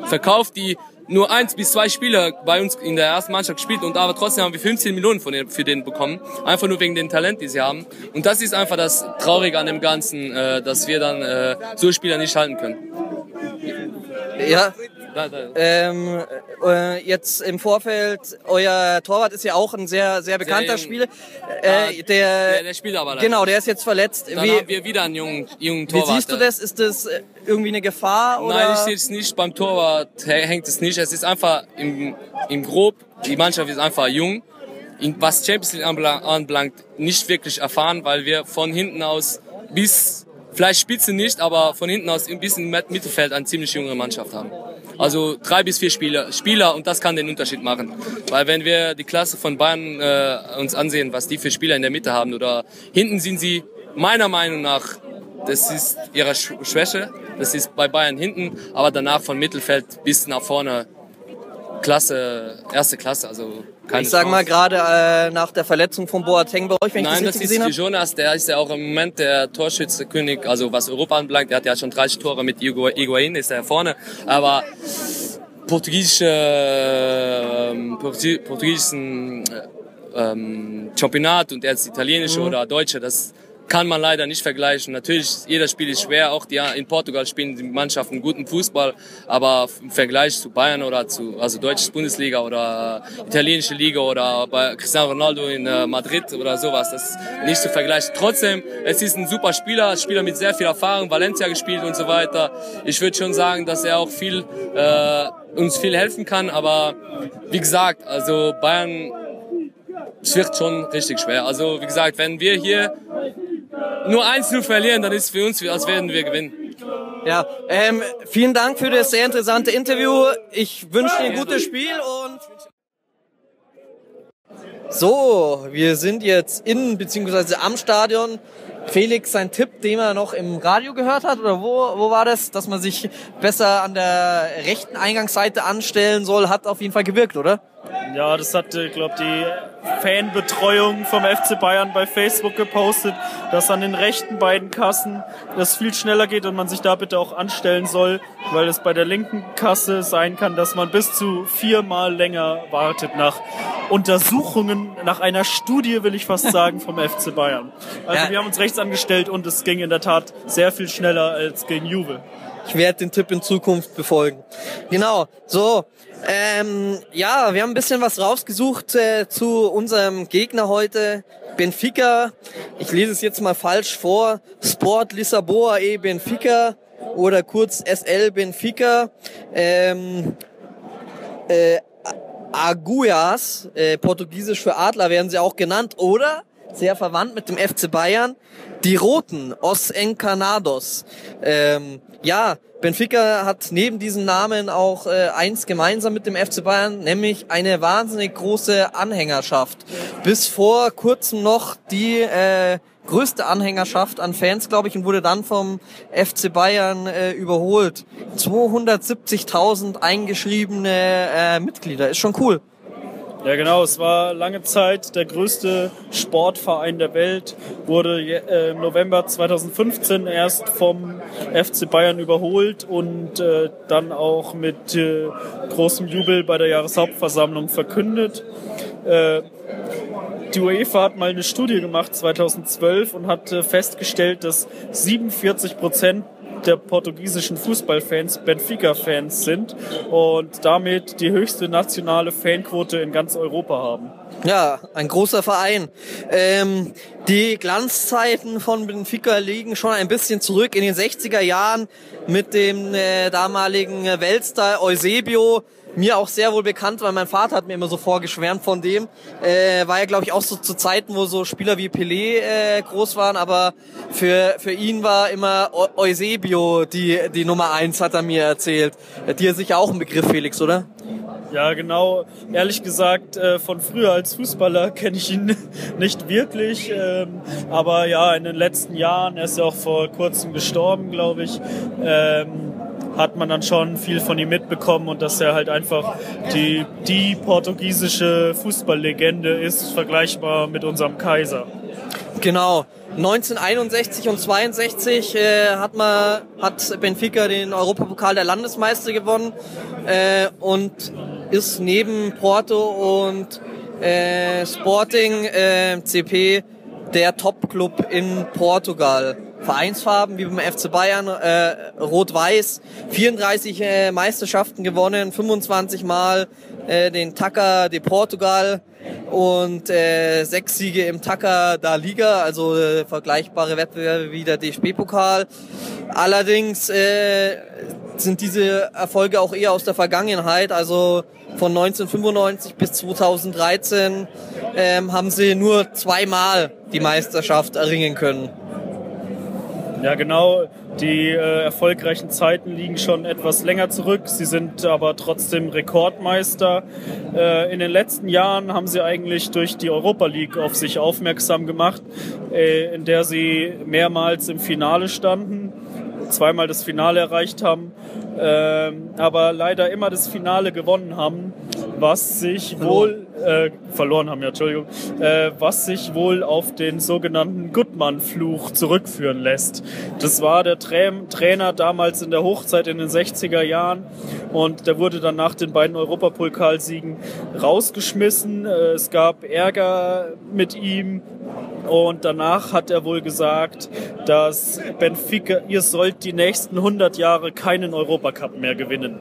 verkauft, die nur eins bis zwei Spieler bei uns in der ersten Mannschaft gespielt und aber trotzdem haben wir 15 Millionen von den, für den bekommen. Einfach nur wegen dem Talent, die sie haben. Und das ist einfach das Traurige an dem Ganzen, äh, dass wir dann äh, so Spieler nicht halten können. Ja. Da, da. Ähm, äh, jetzt im Vorfeld, euer Torwart ist ja auch ein sehr, sehr bekannter. Spieler. Ah, Äh, der, der, der spielt aber leider. genau, der ist jetzt verletzt. Dann Wie, haben wir wieder einen jungen, jungen wie Torwart. siehst du das? Ist das äh, irgendwie eine Gefahr? Oder? Nein, ich sehe es nicht. Beim Torwart hä- hängt es nicht. Es ist einfach im, im Grob, die Mannschaft ist einfach jung. In, was Champions League anbelang- anbelangt, nicht wirklich erfahren, weil wir von hinten aus bis, vielleicht Spitze nicht, aber von hinten aus bisschen im Mittelfeld eine ziemlich junge Mannschaft haben. Also drei bis vier Spieler, Spieler und das kann den Unterschied machen. Weil wenn wir die Klasse von Bayern äh, uns ansehen, was die für Spieler in der Mitte haben oder hinten sind sie meiner Meinung nach das ist ihre Sch- Schwäche. Das ist bei Bayern hinten, aber danach von Mittelfeld bis nach vorne Klasse, erste Klasse. Also keine ich sag mal gerade äh, nach der Verletzung von Boateng bei euch, wenn ich Nein, das das richtig ist gesehen für habe. Jonas, der ist ja auch im Moment der Torschützekönig, also was Europa anbelangt. Der hat ja schon 30 Tore mit Higuain, ist er vorne. Aber portugiesische, Portu- portugiesischen äh, ähm, Championat und jetzt italienische Mhm. oder deutsche, das kann man leider nicht vergleichen. Natürlich, jeder Spiel ist schwer. Auch die, in Portugal spielen die Mannschaften guten Fußball, aber im Vergleich zu Bayern oder zu also deutsche Bundesliga oder italienische Liga oder bei Cristiano Ronaldo in äh, Madrid oder sowas, das ist nicht zu vergleichen. Trotzdem, es ist ein super Spieler, Spieler mit sehr viel Erfahrung, Valencia gespielt und so weiter. Ich würde schon sagen, dass er auch viel äh, uns viel helfen kann, aber wie gesagt, also Bayern es wird schon richtig schwer. Also wie gesagt, wenn wir hier nur 1-0 verlieren, dann ist es für uns, als werden wir gewinnen. Ja, ähm, vielen Dank für das sehr interessante Interview. Ich wünsche dir ein gutes Spiel und so, wir sind jetzt in beziehungsweise am Stadion. Felix, sein Tipp, den er noch im Radio gehört hat, oder wo, wo war das, dass man sich besser an der rechten Eingangsseite anstellen soll, hat auf jeden Fall gewirkt, oder? Ja, das hat, äh, glaube die Fanbetreuung vom FC Bayern bei Facebook gepostet, dass an den rechten beiden Kassen das viel schneller geht und man sich da bitte auch anstellen soll, weil es bei der linken Kasse sein kann, dass man bis zu viermal länger wartet nach Untersuchungen, nach einer Studie, will ich fast sagen, vom FC Bayern. Also Ja. wir haben uns rechts angestellt und es ging in der Tat sehr viel schneller als gegen Juve. Ich werde den Tipp in Zukunft befolgen. Genau, so. Ähm, ja, wir haben ein bisschen was rausgesucht äh, zu unserem Gegner heute, Benfica. Ich lese es jetzt mal falsch vor. Sport Lissaboa e Benfica oder kurz SL Benfica. Ähm, äh, Aguias, äh, portugiesisch für Adler werden sie auch genannt, oder sehr verwandt mit dem FC Bayern, die Roten, Os Encarnados. Ähm, ja, Benfica hat neben diesem Namen auch äh, eins gemeinsam mit dem FC Bayern, nämlich eine wahnsinnig große Anhängerschaft. Bis vor kurzem noch die äh, größte Anhängerschaft an Fans, glaube ich, und wurde dann vom FC Bayern äh, überholt. 270.000 eingeschriebene äh, Mitglieder, ist schon cool. Ja, genau. Es war lange Zeit der größte Sportverein der Welt, wurde äh, im November 2015 erst vom FC Bayern überholt und äh, dann auch mit äh, großem Jubel bei der Jahreshauptversammlung verkündet. Äh, die UEFA hat mal eine Studie gemacht 2012 und hat äh, festgestellt, dass 47 Prozent der portugiesischen Fußballfans Benfica-Fans sind und damit die höchste nationale Fanquote in ganz Europa haben. Ja, ein großer Verein. Ähm, die Glanzzeiten von Benfica liegen schon ein bisschen zurück in den 60er Jahren mit dem äh, damaligen Weltstar Eusebio. Mir auch sehr wohl bekannt, weil mein Vater hat mir immer so vorgeschwärmt von dem. Äh, war ja, glaube ich, auch so zu Zeiten, wo so Spieler wie Pelé äh, groß waren, aber für, für ihn war immer Eu- Eusebio die, die Nummer eins, hat er mir erzählt. Dir ist sicher auch ein Begriff, Felix, oder? Ja, genau. Ehrlich gesagt, äh, von früher als Fußballer kenne ich ihn nicht wirklich. Ähm, aber ja, in den letzten Jahren, er ist ja auch vor kurzem gestorben, glaube ich, ähm, hat man dann schon viel von ihm mitbekommen und dass er halt einfach die, die portugiesische Fußballlegende ist, vergleichbar mit unserem Kaiser. Genau. 1961 und 62 äh, hat, man, hat Benfica den Europapokal der Landesmeister gewonnen äh, und ist neben Porto und äh, Sporting äh, CP der Top-Club in Portugal. Vereinsfarben wie beim FC Bayern, äh, Rot-Weiß, 34 äh, Meisterschaften gewonnen, 25 Mal äh, den Taca de Portugal und äh, sechs Siege im Taca da Liga, also äh, vergleichbare Wettbewerbe wie der DFB-Pokal. Allerdings äh, sind diese Erfolge auch eher aus der Vergangenheit, also von 1995 bis 2013 ähm, haben sie nur zweimal die Meisterschaft erringen können. Ja, genau. Die äh, erfolgreichen Zeiten liegen schon etwas länger zurück. Sie sind aber trotzdem Rekordmeister. Äh, in den letzten Jahren haben sie eigentlich durch die Europa League auf sich aufmerksam gemacht, äh, in der sie mehrmals im Finale standen, zweimal das Finale erreicht haben, ähm, aber leider immer das Finale gewonnen haben, was sich wohl äh, verloren haben, ja, Entschuldigung, äh, was sich wohl auf den sogenannten Gutmann-Fluch zurückführen lässt. Das war der Tra Trainer damals in der Hochzeit in den 60er Jahren und der wurde dann nach den beiden Europapokalsiegen rausgeschmissen. Äh, es gab Ärger mit ihm und danach hat er wohl gesagt, dass Benfica, ihr sollt die nächsten 100 Jahre keinen Europacup mehr gewinnen.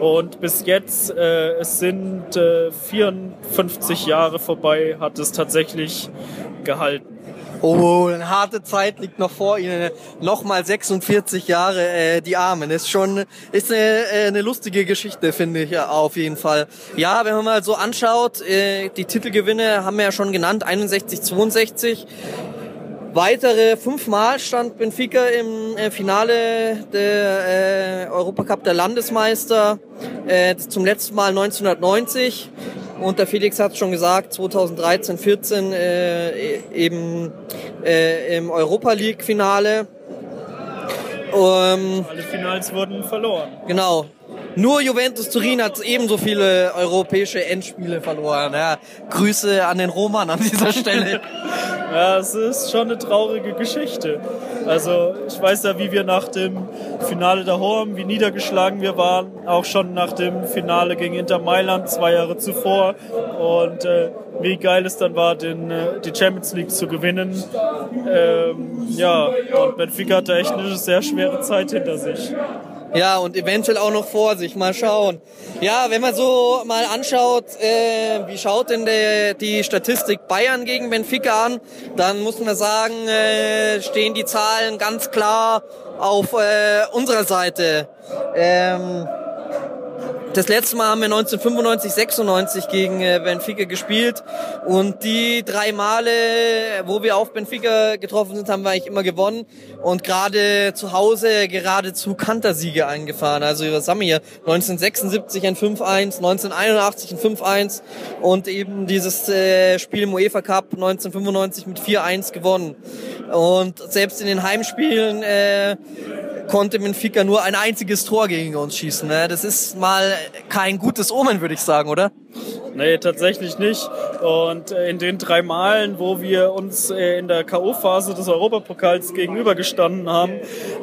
Und bis jetzt, äh, es sind äh, 54 Jahre vorbei, hat es tatsächlich gehalten. Oh, eine harte Zeit liegt noch vor Ihnen. Nochmal 46 Jahre, äh, die Armen. Ist schon, ist eine, äh, eine lustige Geschichte, finde ich auf jeden Fall. Ja, wenn man mal so anschaut, äh, die Titelgewinne haben wir ja schon genannt, 61, 62. Weitere fünfmal stand Benfica im äh, Finale der äh, Europacup der Landesmeister, äh, zum letzten Mal 1990. Und der Felix hat schon gesagt, 2013, 14 äh, eben äh, im Europa League Finale. Ähm, Alle Finals wurden verloren. Genau. Nur Juventus Turin hat ebenso viele europäische Endspiele verloren. Ja, Grüße an den Roman an dieser Stelle. Ja, es ist schon eine traurige Geschichte. Also ich weiß ja, wie wir nach dem Finale der Horm, wie niedergeschlagen wir waren, auch schon nach dem Finale gegen Inter Mailand zwei Jahre zuvor und äh, wie geil es dann war, den, äh, die Champions League zu gewinnen. Ähm, ja, und Benfica hatte echt eine sehr schwere Zeit hinter sich. Ja, und eventuell auch noch vor sich. Mal schauen. Ja, wenn man so mal anschaut, äh, wie schaut denn der, die Statistik Bayern gegen Benfica an, dann muss man sagen, äh, stehen die Zahlen ganz klar auf äh, unserer Seite. Ähm, das letzte Mal haben wir 1995, 96 gegen äh, Benfica gespielt und die drei Male, wo wir auf Benfica getroffen sind, haben wir eigentlich immer gewonnen und gerade zu Hause geradezu Kantersiege eingefahren. Also was haben wir hier? 1976 ein 5-1, 1981 ein 5-1 und eben dieses äh, Spiel im UEFA Cup 1995 mit 4-1 gewonnen. Und selbst in den Heimspielen äh, konnte Benfica nur ein einziges Tor gegen uns schießen. Ne? Das ist mal kein gutes Omen, würde ich sagen, oder? Nee, tatsächlich nicht. Und äh, in den drei Malen, wo wir uns äh, in der K.O.-Phase des Europapokals gegenübergestanden haben,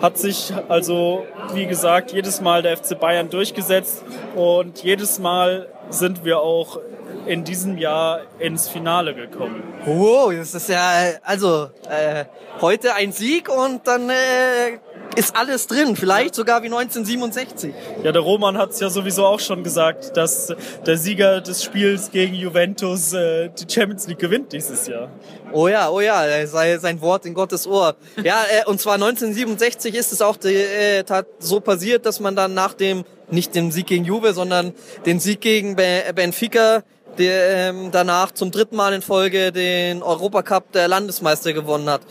hat sich also, wie gesagt, jedes Mal der FC Bayern durchgesetzt und jedes Mal sind wir auch in diesem Jahr ins Finale gekommen. Wow, das ist ja also äh, heute ein Sieg und dann äh, ist alles drin, vielleicht sogar wie 1967. Ja, der Roman hat es ja sowieso auch schon gesagt, dass der Sieger des Spiels gegen Juventus äh, die Champions League gewinnt dieses Jahr. Oh ja, oh ja, sei sein Wort in Gottes Ohr. Ja, äh, und zwar 1967 ist es auch die, äh, so passiert, dass man dann nach dem, nicht dem Sieg gegen Juve, sondern den Sieg gegen Benfica der ähm, danach zum dritten Mal in Folge den Europacup der Landesmeister gewonnen hat.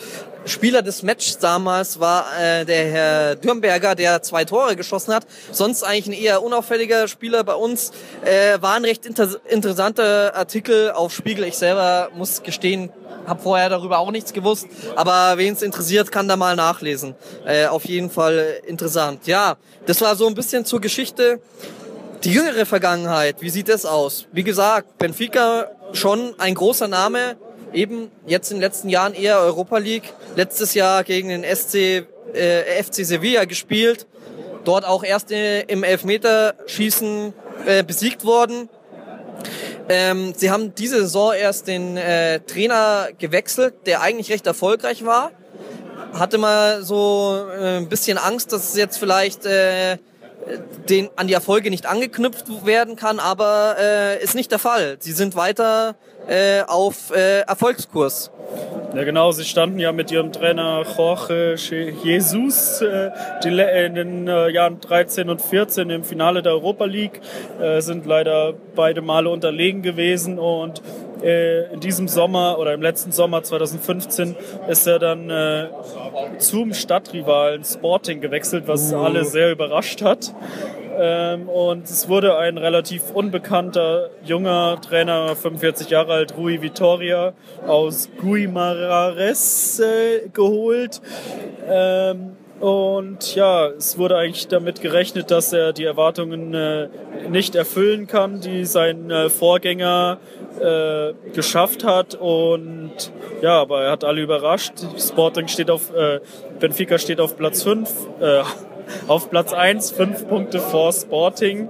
Spieler des Matches damals war äh, der Herr Dürnberger, der zwei Tore geschossen hat. Sonst eigentlich ein eher unauffälliger Spieler bei uns. Äh, war ein recht inter interessanter Artikel auf Spiegel. Ich selber muss gestehen, habe vorher darüber auch nichts gewusst. Aber wen es interessiert, kann da mal nachlesen. Äh, auf jeden Fall interessant. Ja, das war so ein bisschen zur Geschichte. Die jüngere Vergangenheit, wie sieht das aus? Wie gesagt, Benfica schon ein großer Name, eben jetzt in den letzten Jahren eher Europa League. Letztes Jahr gegen den SC, äh, FC Sevilla gespielt. Dort auch erst im Elfmeterschießen äh, besiegt worden. Ähm, sie haben diese Saison erst den äh, Trainer gewechselt, der eigentlich recht erfolgreich war. Hatte mal so äh, ein bisschen Angst, dass es jetzt vielleicht äh, den, an die Erfolge nicht angeknüpft werden kann, aber äh, ist nicht der Fall. Sie sind weiter äh, auf äh, Erfolgskurs. Ja genau, sie standen ja mit ihrem Trainer Jorge Jesus äh, die, in den äh, Jahren 13 und 14 im Finale der Europa League, äh, sind leider beide Male unterlegen gewesen und äh, in diesem Sommer oder im letzten Sommer 2015 ist er dann äh, zum Stadtrivalen Sporting gewechselt, was uh. alle sehr überrascht hat. Ähm, und es wurde ein relativ unbekannter junger Trainer, 45 Jahre alt, Rui Vitoria aus Guimaraes äh, geholt. Ähm, und ja, es wurde eigentlich damit gerechnet, dass er die Erwartungen äh, nicht erfüllen kann, die sein äh, Vorgänger äh, geschafft hat. Und ja, aber er hat alle überrascht. Sporting steht auf, äh, Benfica steht auf Platz 5, äh, auf Platz 1, 5 Punkte vor Sporting,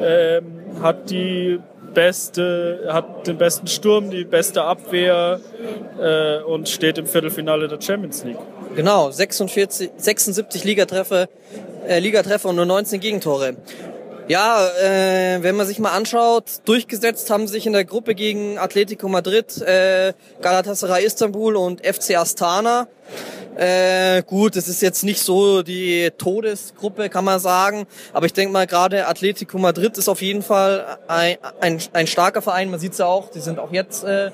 ähm, hat die beste, hat den besten Sturm, die beste Abwehr äh, und steht im Viertelfinale der Champions League. Genau, 46, 76 Ligatreffer, äh, Ligatreffer und nur 19 Gegentore. Ja, äh, wenn man sich mal anschaut, durchgesetzt haben sich in der Gruppe gegen Atletico Madrid, äh, Galatasaray Istanbul und FC Astana. Äh, gut, es ist jetzt nicht so die Todesgruppe, kann man sagen. Aber ich denke mal, gerade Atletico Madrid ist auf jeden Fall ein, ein, ein starker Verein. Man sieht es ja auch, die sind auch jetzt äh,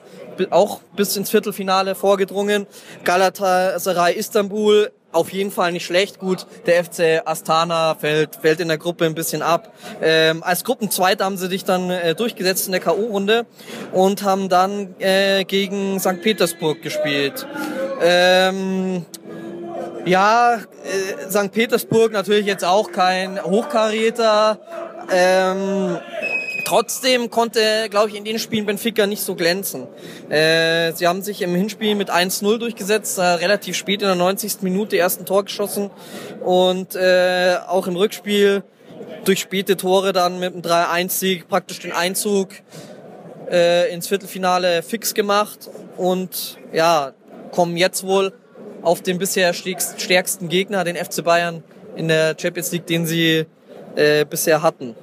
auch bis ins Viertelfinale vorgedrungen. Galatasaray Istanbul auf jeden Fall nicht schlecht. Gut, der FC Astana fällt, fällt in der Gruppe ein bisschen ab. Ähm, als Gruppenzweiter haben sie sich dann äh, durchgesetzt in der K.O.-Runde und haben dann äh, gegen St. Petersburg gespielt. Ähm, ja, äh, St. Petersburg natürlich jetzt auch kein Hochkaräter. Ähm, Trotzdem konnte, glaube ich, in den Spielen Benfica nicht so glänzen. Äh, sie haben sich im Hinspiel mit 1-0 durchgesetzt, äh, relativ spät in der 90. Minute ersten Tor geschossen und äh, auch im Rückspiel durch späte Tore dann mit einem 3-1-Sieg praktisch den Einzug äh, ins Viertelfinale fix gemacht und ja, kommen jetzt wohl auf den bisher stärksten Gegner, den FC Bayern in der Champions League, den sie äh, bisher hatten.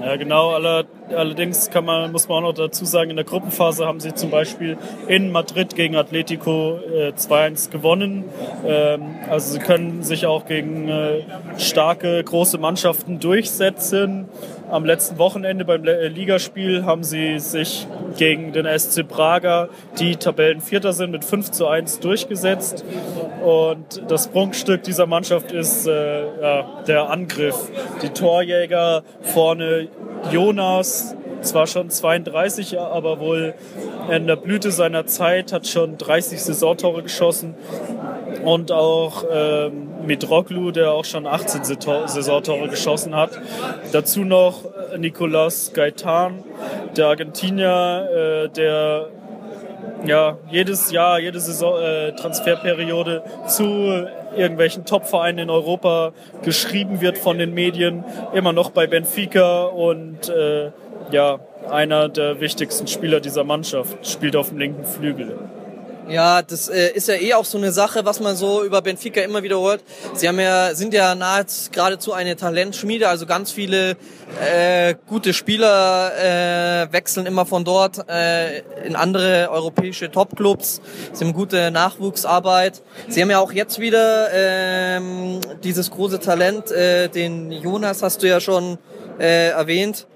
Ja, genau. allerdings kann man, muss man auch noch dazu sagen, in der Gruppenphase haben sie zum Beispiel in Madrid gegen Atletico äh, 2-1 gewonnen. Ähm, also sie können sich auch gegen äh, starke, große Mannschaften durchsetzen. Am letzten Wochenende beim äh, Ligaspiel haben sie sich gegen den SC Praga, die Tabellenvierter sind, mit 5 zu 1 durchgesetzt. Und das Prunkstück dieser Mannschaft ist äh, ja, der Angriff. Die Torjäger vorne Jonas, zwar schon 32, aber wohl in der Blüte seiner Zeit, hat schon 30 Saisontore geschossen. Und auch ähm, Mitroglou, der auch schon 18 Saisontore geschossen hat. Dazu noch Nicolas Gaitan, der Argentinier, äh, der ja, jedes Jahr, jede Saison, äh, Transferperiode zu irgendwelchen Top-Vereinen in Europa geschrieben wird von den Medien, immer noch bei Benfica und äh, ja, einer der wichtigsten Spieler dieser Mannschaft, spielt auf dem linken Flügel. Ja, das äh, ist ja eh auch so eine Sache, was man so über Benfica immer wieder hört. Sie haben ja, sind ja nahezu geradezu eine Talentschmiede, also ganz viele äh, gute Spieler äh, wechseln immer von dort äh, in andere europäische Topclubs. Sie haben gute Nachwuchsarbeit. Sie haben ja auch jetzt wieder ähm, dieses große Talent, äh, den Jonas hast du ja schon äh, erwähnt.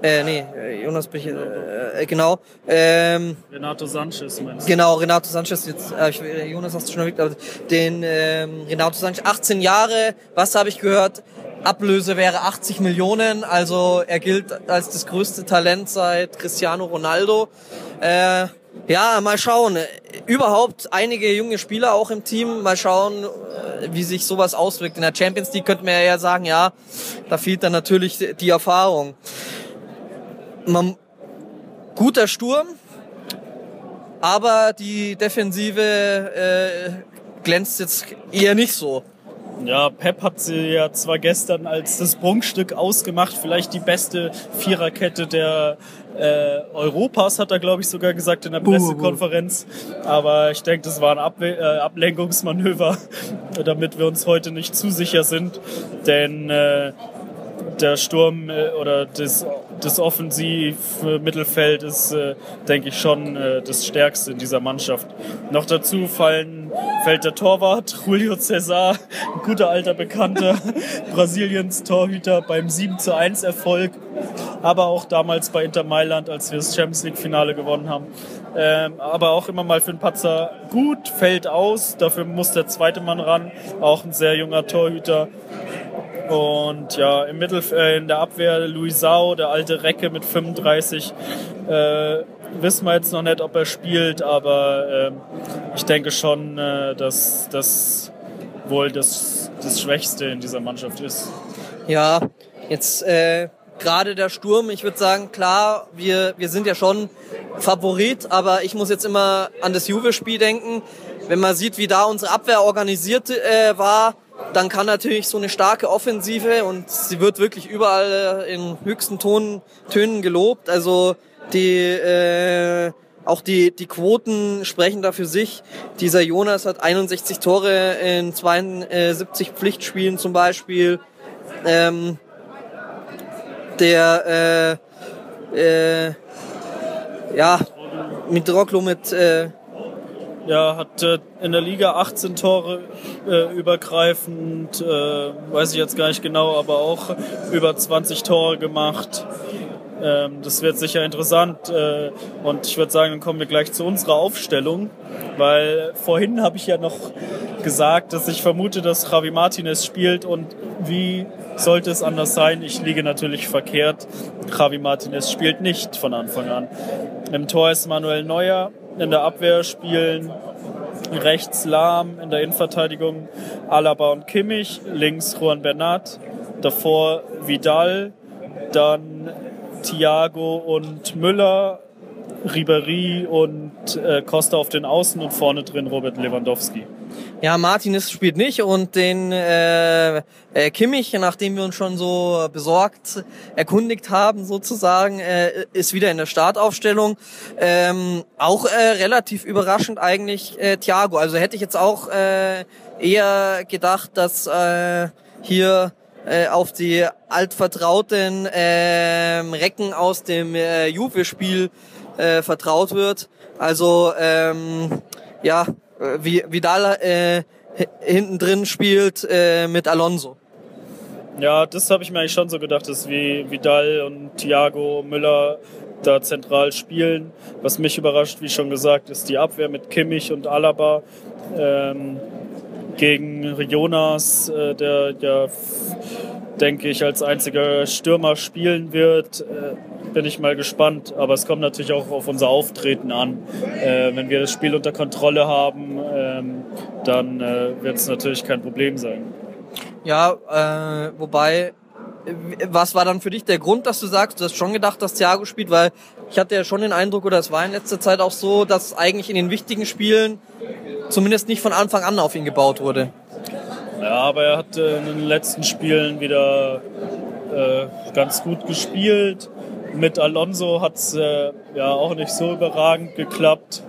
Äh, nee, äh, Jonas bin ich, äh, äh, genau. Ähm, Renato Sanchez meinst du? Genau, Renato Sanchez, jetzt, äh, ich, Jonas hast du schon erwähnt, aber den ähm, Renato Sanchez, 18 Jahre, was habe ich gehört? Ablöse wäre 80 Millionen, also er gilt als das größte Talent seit Cristiano Ronaldo. Äh, ja, mal schauen. Überhaupt einige junge Spieler auch im Team. Mal schauen, äh, wie sich sowas auswirkt. In der Champions League könnte man ja sagen, ja, da fehlt dann natürlich die Erfahrung. Man, guter Sturm, aber die Defensive äh, glänzt jetzt eher nicht so. Ja, Pep hat sie ja zwar gestern als das Prunkstück ausgemacht, vielleicht die beste Viererkette der äh, Europas, hat er, glaube ich, sogar gesagt in der Pressekonferenz. Aber ich denke, das war ein Abwe äh, Ablenkungsmanöver, damit wir uns heute nicht zu sicher sind. Denn äh, der Sturm äh, oder das, das Offensiv-Mittelfeld ist, äh, denke ich, schon äh, das Stärkste in dieser Mannschaft. Noch dazu fallen, fällt der Torwart Julio Cesar, ein guter alter Bekannter, Brasiliens Torhüter beim 7 zu 1 Erfolg, aber auch damals bei Inter Mailand, als wir das Champions League-Finale gewonnen haben. Ähm, aber auch immer mal für den Patzer gut, fällt aus, dafür muss der zweite Mann ran, auch ein sehr junger Torhüter. Und ja, im Mittel, äh, in der Abwehr Luisao, der alte Recke mit 35. Äh, wissen wir jetzt noch nicht, ob er spielt, aber äh, ich denke schon, äh, dass das wohl das, das Schwächste in dieser Mannschaft ist. Ja, jetzt äh, gerade der Sturm, ich würde sagen, klar, wir, wir sind ja schon Favorit, aber ich muss jetzt immer an das Juve-Spiel denken. Wenn man sieht, wie da unsere Abwehr organisiert äh, war, dann kann natürlich so eine starke Offensive und sie wird wirklich überall äh, in höchsten Ton, Tönen gelobt. Also die äh, auch die, die Quoten sprechen da für sich. Dieser Jonas hat 61 Tore in 72 Pflichtspielen zum Beispiel. Ähm, der äh, äh, ja mit Rocklo mit äh, ja, hat äh, in der Liga 18 Tore äh, übergreifend, äh, weiß ich jetzt gar nicht genau, aber auch über 20 Tore gemacht. Ähm, das wird sicher interessant äh, und ich würde sagen, dann kommen wir gleich zu unserer Aufstellung, weil vorhin habe ich ja noch gesagt, dass ich vermute, dass Javi Martinez spielt und wie sollte es anders sein? Ich liege natürlich verkehrt. Javi Martinez spielt nicht von Anfang an. Im Tor ist Manuel Neuer, in der Abwehr spielen rechts Lahm, in der Innenverteidigung Alaba und Kimmich, links Juan Bernat, davor Vidal, dann Thiago und Müller, Ribery und äh, Costa auf den Außen und vorne drin Robert Lewandowski. Ja, Martinez spielt nicht und den äh, äh, Kimmich, nachdem wir uns schon so besorgt erkundigt haben sozusagen, äh, ist wieder in der Startaufstellung. Ähm, auch äh, relativ überraschend eigentlich äh, Thiago. Also hätte ich jetzt auch äh, eher gedacht, dass äh, hier äh, auf die altvertrauten äh, Recken aus dem äh, Juve-Spiel äh, vertraut wird. Also ähm, ja, Vidal äh, hinten drin spielt äh, mit Alonso. Ja, das habe ich mir eigentlich schon so gedacht, dass wie Vidal und Thiago Müller da zentral spielen. Was mich überrascht, wie schon gesagt, ist die Abwehr mit Kimmich und Alaba ähm, gegen Jonas, äh, der ja, denke ich, als einziger Stürmer spielen wird. Äh, bin ich mal gespannt. Aber es kommt natürlich auch auf unser Auftreten an. Äh, wenn wir das Spiel unter Kontrolle haben, ähm, dann äh, wird es natürlich kein Problem sein. Ja, äh, wobei, was war dann für dich der Grund, dass du sagst, du hast schon gedacht, dass Thiago spielt, weil ich hatte ja schon den Eindruck, oder es war in letzter Zeit auch so, dass eigentlich in den wichtigen Spielen zumindest nicht von Anfang an auf ihn gebaut wurde. Ja, aber er hat in den letzten Spielen wieder äh, ganz gut gespielt. Mit Alonso hat es äh, ja auch nicht so überragend geklappt.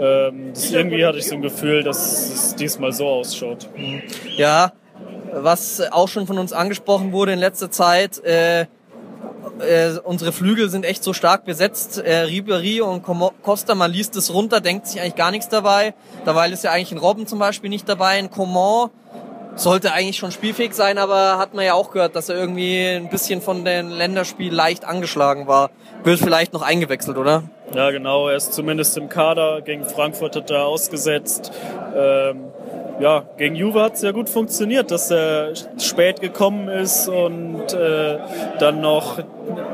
Ähm, irgendwie hatte ich so ein Gefühl, dass es diesmal so ausschaut. Ja, was auch schon von uns angesprochen wurde in letzter Zeit, äh, äh, unsere Flügel sind echt so stark besetzt. Äh, Ribery und Costa, man liest es runter, denkt sich eigentlich gar nichts dabei. Dabei ist ja eigentlich ein Robben zum Beispiel nicht dabei, ein Coman sollte eigentlich schon spielfähig sein, aber hat man ja auch gehört, dass er irgendwie ein bisschen von den Länderspiel leicht angeschlagen war. Wird vielleicht noch eingewechselt, oder? Ja, genau. Er ist zumindest im Kader. Gegen Frankfurt hat er ausgesetzt. Ähm, ja, gegen Juve hat es ja gut funktioniert, dass er spät gekommen ist und äh, dann noch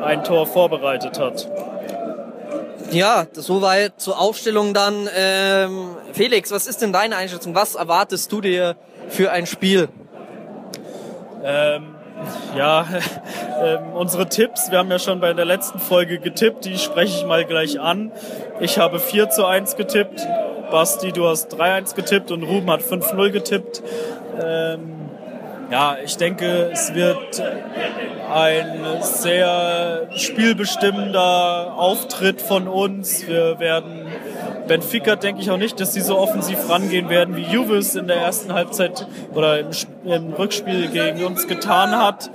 ein Tor vorbereitet hat. Ja, soweit zur Aufstellung dann. Ähm, Felix, was ist denn deine Einschätzung? Was erwartest du dir für ein Spiel? Ähm, ja, äh, unsere Tipps, wir haben ja schon bei der letzten Folge getippt, die spreche ich mal gleich an. Ich habe 4 zu 1 getippt, Basti, du hast 3-1 getippt und Ruben hat 5-0 getippt. Ähm, ja, ich denke, es wird ein sehr spielbestimmender Auftritt von uns. Wir werden Benfica denke ich auch nicht, dass sie so offensiv rangehen werden, wie Juve es in der ersten Halbzeit oder im, im Rückspiel gegen uns getan hat,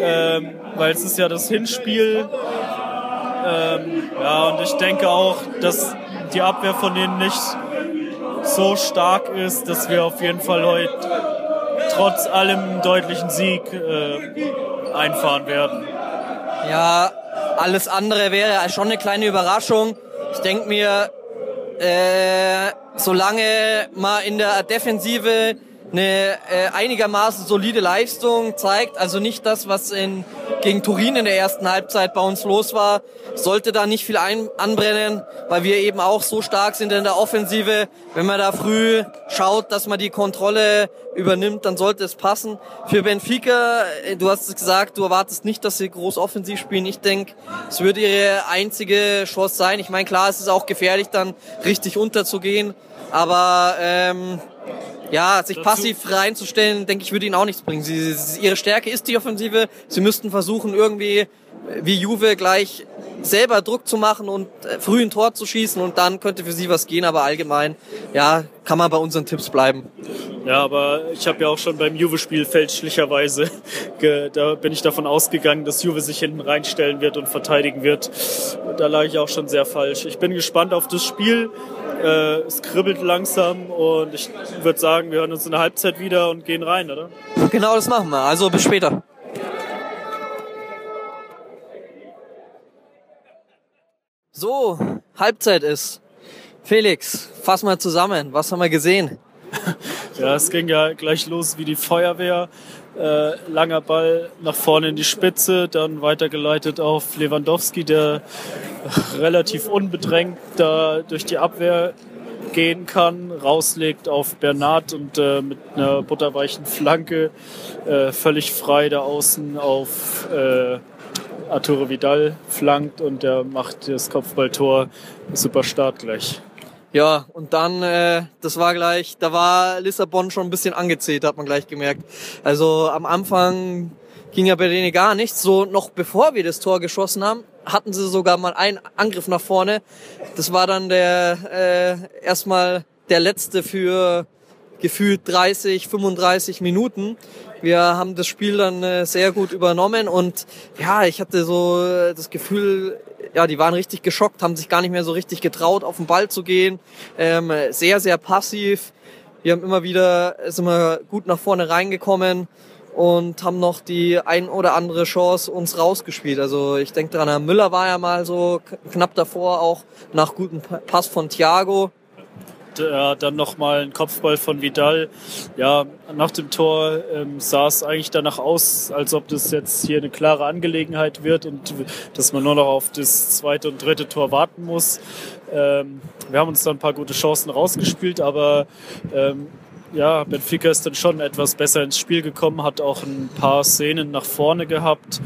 ähm, weil es ist ja das Hinspiel. Ähm, ja, und ich denke auch, dass die Abwehr von denen nicht so stark ist, dass wir auf jeden Fall heute trotz allem deutlichen Sieg äh, einfahren werden. Ja, alles andere wäre schon eine kleine Überraschung. Ich denke mir, äh, solange man in der Defensive eine äh, einigermaßen solide Leistung zeigt, also nicht das, was in, gegen Turin in der ersten Halbzeit bei uns los war, sollte da nicht viel ein, anbrennen, weil wir eben auch so stark sind in der Offensive. Wenn man da früh schaut, dass man die Kontrolle übernimmt, dann sollte es passen. Für Benfica, äh, du hast es gesagt, du erwartest nicht, dass sie groß offensiv spielen. Ich denke, es wird ihre einzige Chance sein. Ich meine, klar, es ist auch gefährlich, dann richtig unterzugehen, aber ähm, ja, sich passiv reinzustellen, denke ich, würde ihnen auch nichts bringen. Sie, ihre Stärke ist die Offensive. Sie müssten versuchen, irgendwie wie Juve gleich selber Druck zu machen und äh, früh ein Tor zu schießen und dann könnte für sie was gehen, aber allgemein, ja, kann man bei unseren Tipps bleiben. Ja, aber ich habe ja auch schon beim Juve-Spiel fälschlicherweise, da bin ich davon ausgegangen, dass Juve sich hinten reinstellen wird und verteidigen wird. Da lag ich auch schon sehr falsch. Ich bin gespannt auf das Spiel. Äh, es kribbelt langsam und ich würde sagen, wir hören uns in der Halbzeit wieder und gehen rein, oder? Genau, das machen wir. Also bis später. So, Halbzeit ist. Felix, fass mal zusammen. Was haben wir gesehen? ja, es ging ja gleich los wie die Feuerwehr. Äh, langer Ball nach vorne in die Spitze, dann weitergeleitet auf Lewandowski, der relativ unbedrängt da durch die Abwehr gehen kann, rauslegt auf Bernard und äh, mit einer butterweichen Flanke äh, völlig frei da außen auf äh, Arturo Vidal flankt und der macht das Kopfballtor. Super Start gleich. Ja, und dann, äh, das war gleich, da war Lissabon schon ein bisschen angezählt, hat man gleich gemerkt. Also am Anfang ging ja bei denen gar nichts. So noch bevor wir das Tor geschossen haben, hatten sie sogar mal einen Angriff nach vorne. Das war dann der äh, erstmal der letzte für gefühlt 30, 35 Minuten. Wir haben das Spiel dann äh, sehr gut übernommen und ja, ich hatte so das Gefühl, ja, die waren richtig geschockt, haben sich gar nicht mehr so richtig getraut, auf den Ball zu gehen. Ähm, sehr, sehr passiv. Wir haben immer wieder, sind wir gut nach vorne reingekommen und haben noch die ein oder andere Chance uns rausgespielt. Also ich denke dran, Herr Müller war ja mal so knapp davor, auch nach gutem Pass von Thiago äh, dann nochmal ein Kopfball von Vidal. Ja, nach dem Tor ähm, sah es eigentlich danach aus, als ob das jetzt hier eine klare Angelegenheit wird und dass man nur noch auf das zweite und dritte Tor warten muss. Ähm, wir haben uns dann ein paar gute Chancen rausgespielt, aber ähm, ja, Benfica ist dann schon etwas besser ins Spiel gekommen, hat auch ein paar Szenen nach vorne gehabt.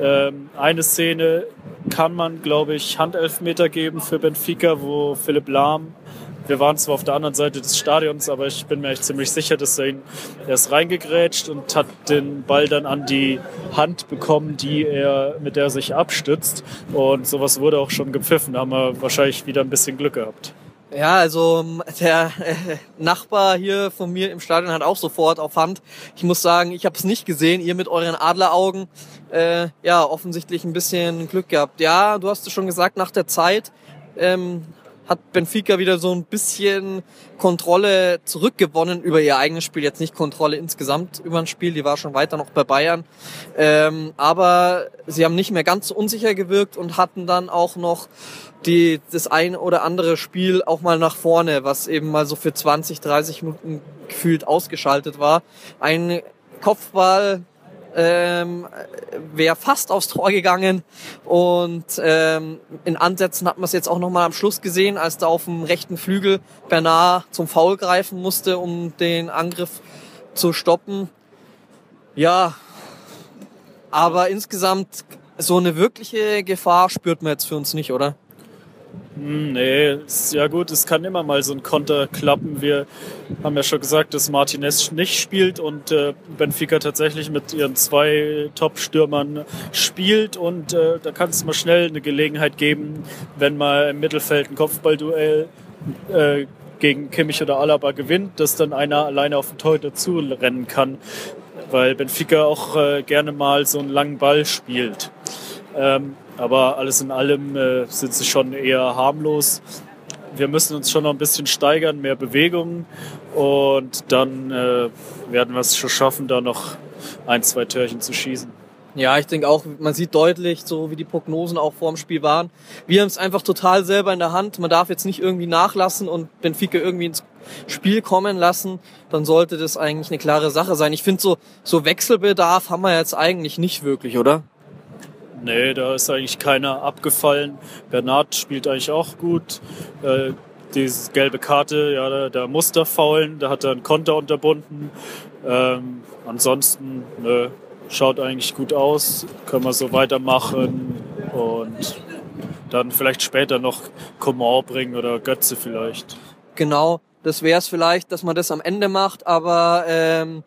Ähm, eine Szene kann man, glaube ich, Handelfmeter geben für Benfica, wo Philipp Lahm wir waren zwar auf der anderen Seite des Stadions, aber ich bin mir echt ziemlich sicher, dass er ihn ist reingegrätscht und hat den Ball dann an die Hand bekommen, die er mit der er sich abstützt. Und sowas wurde auch schon gepfiffen. Da haben wir wahrscheinlich wieder ein bisschen Glück gehabt. Ja, also der äh, Nachbar hier von mir im Stadion hat auch sofort auf Hand. Ich muss sagen, ich habe es nicht gesehen. Ihr mit euren Adleraugen, äh, ja, offensichtlich ein bisschen Glück gehabt. Ja, du hast es schon gesagt, nach der Zeit ähm, hat Benfica wieder so ein bisschen Kontrolle zurückgewonnen über ihr eigenes Spiel. Jetzt nicht Kontrolle insgesamt über ein Spiel, die war schon weiter noch bei Bayern. Ähm, aber sie haben nicht mehr ganz so unsicher gewirkt und hatten dann auch noch die, das ein oder andere Spiel auch mal nach vorne, was eben mal so für 20, 30 Minuten gefühlt ausgeschaltet war. Ein Kopfball ähm, wäre fast aufs Tor gegangen und ähm, in Ansätzen hat man es jetzt auch nochmal am Schluss gesehen, als da auf dem rechten Flügel Bernard zum Foul greifen musste, um den Angriff zu stoppen. Ja, aber insgesamt so eine wirkliche Gefahr spürt man jetzt für uns nicht, oder? Hm, nee, ist ja gut, es kann immer mal so ein Konter klappen. Wir haben ja schon gesagt, dass Martinez nicht spielt und äh, Benfica tatsächlich mit ihren zwei Top-Stürmern spielt und äh, da kann es mal schnell eine Gelegenheit geben, wenn mal im Mittelfeld ein Kopfballduell äh, gegen Kimmich oder Alaba gewinnt, dass dann einer alleine auf den Tor dazu rennen kann, weil Benfica auch äh, gerne mal so einen langen Ball spielt. Ähm, aber alles in allem äh, sind sie schon eher harmlos. Wir müssen uns schon noch ein bisschen steigern, mehr Bewegung und dann äh, werden wir es schon schaffen, da noch ein, zwei Törchen zu schießen. Ja, ich denke auch, man sieht deutlich, so wie die Prognosen auch vor dem Spiel waren. Wir haben es einfach total selber in der Hand. Man darf jetzt nicht irgendwie nachlassen und Benfica irgendwie ins Spiel kommen lassen. Dann sollte das eigentlich eine klare Sache sein. Ich finde so, so Wechselbedarf haben wir jetzt eigentlich nicht wirklich, oder? Nee, da ist eigentlich keiner abgefallen. Bernard spielt eigentlich auch gut. Äh, diese gelbe Karte, ja, da, da muss er faulen, da hat er einen Konter unterbunden. Ähm, ansonsten ne, schaut eigentlich gut aus, können wir so weitermachen und dann vielleicht später noch Coman bringen oder Götze vielleicht. Genau, das wäre es vielleicht, dass man das am Ende macht, aber ähm,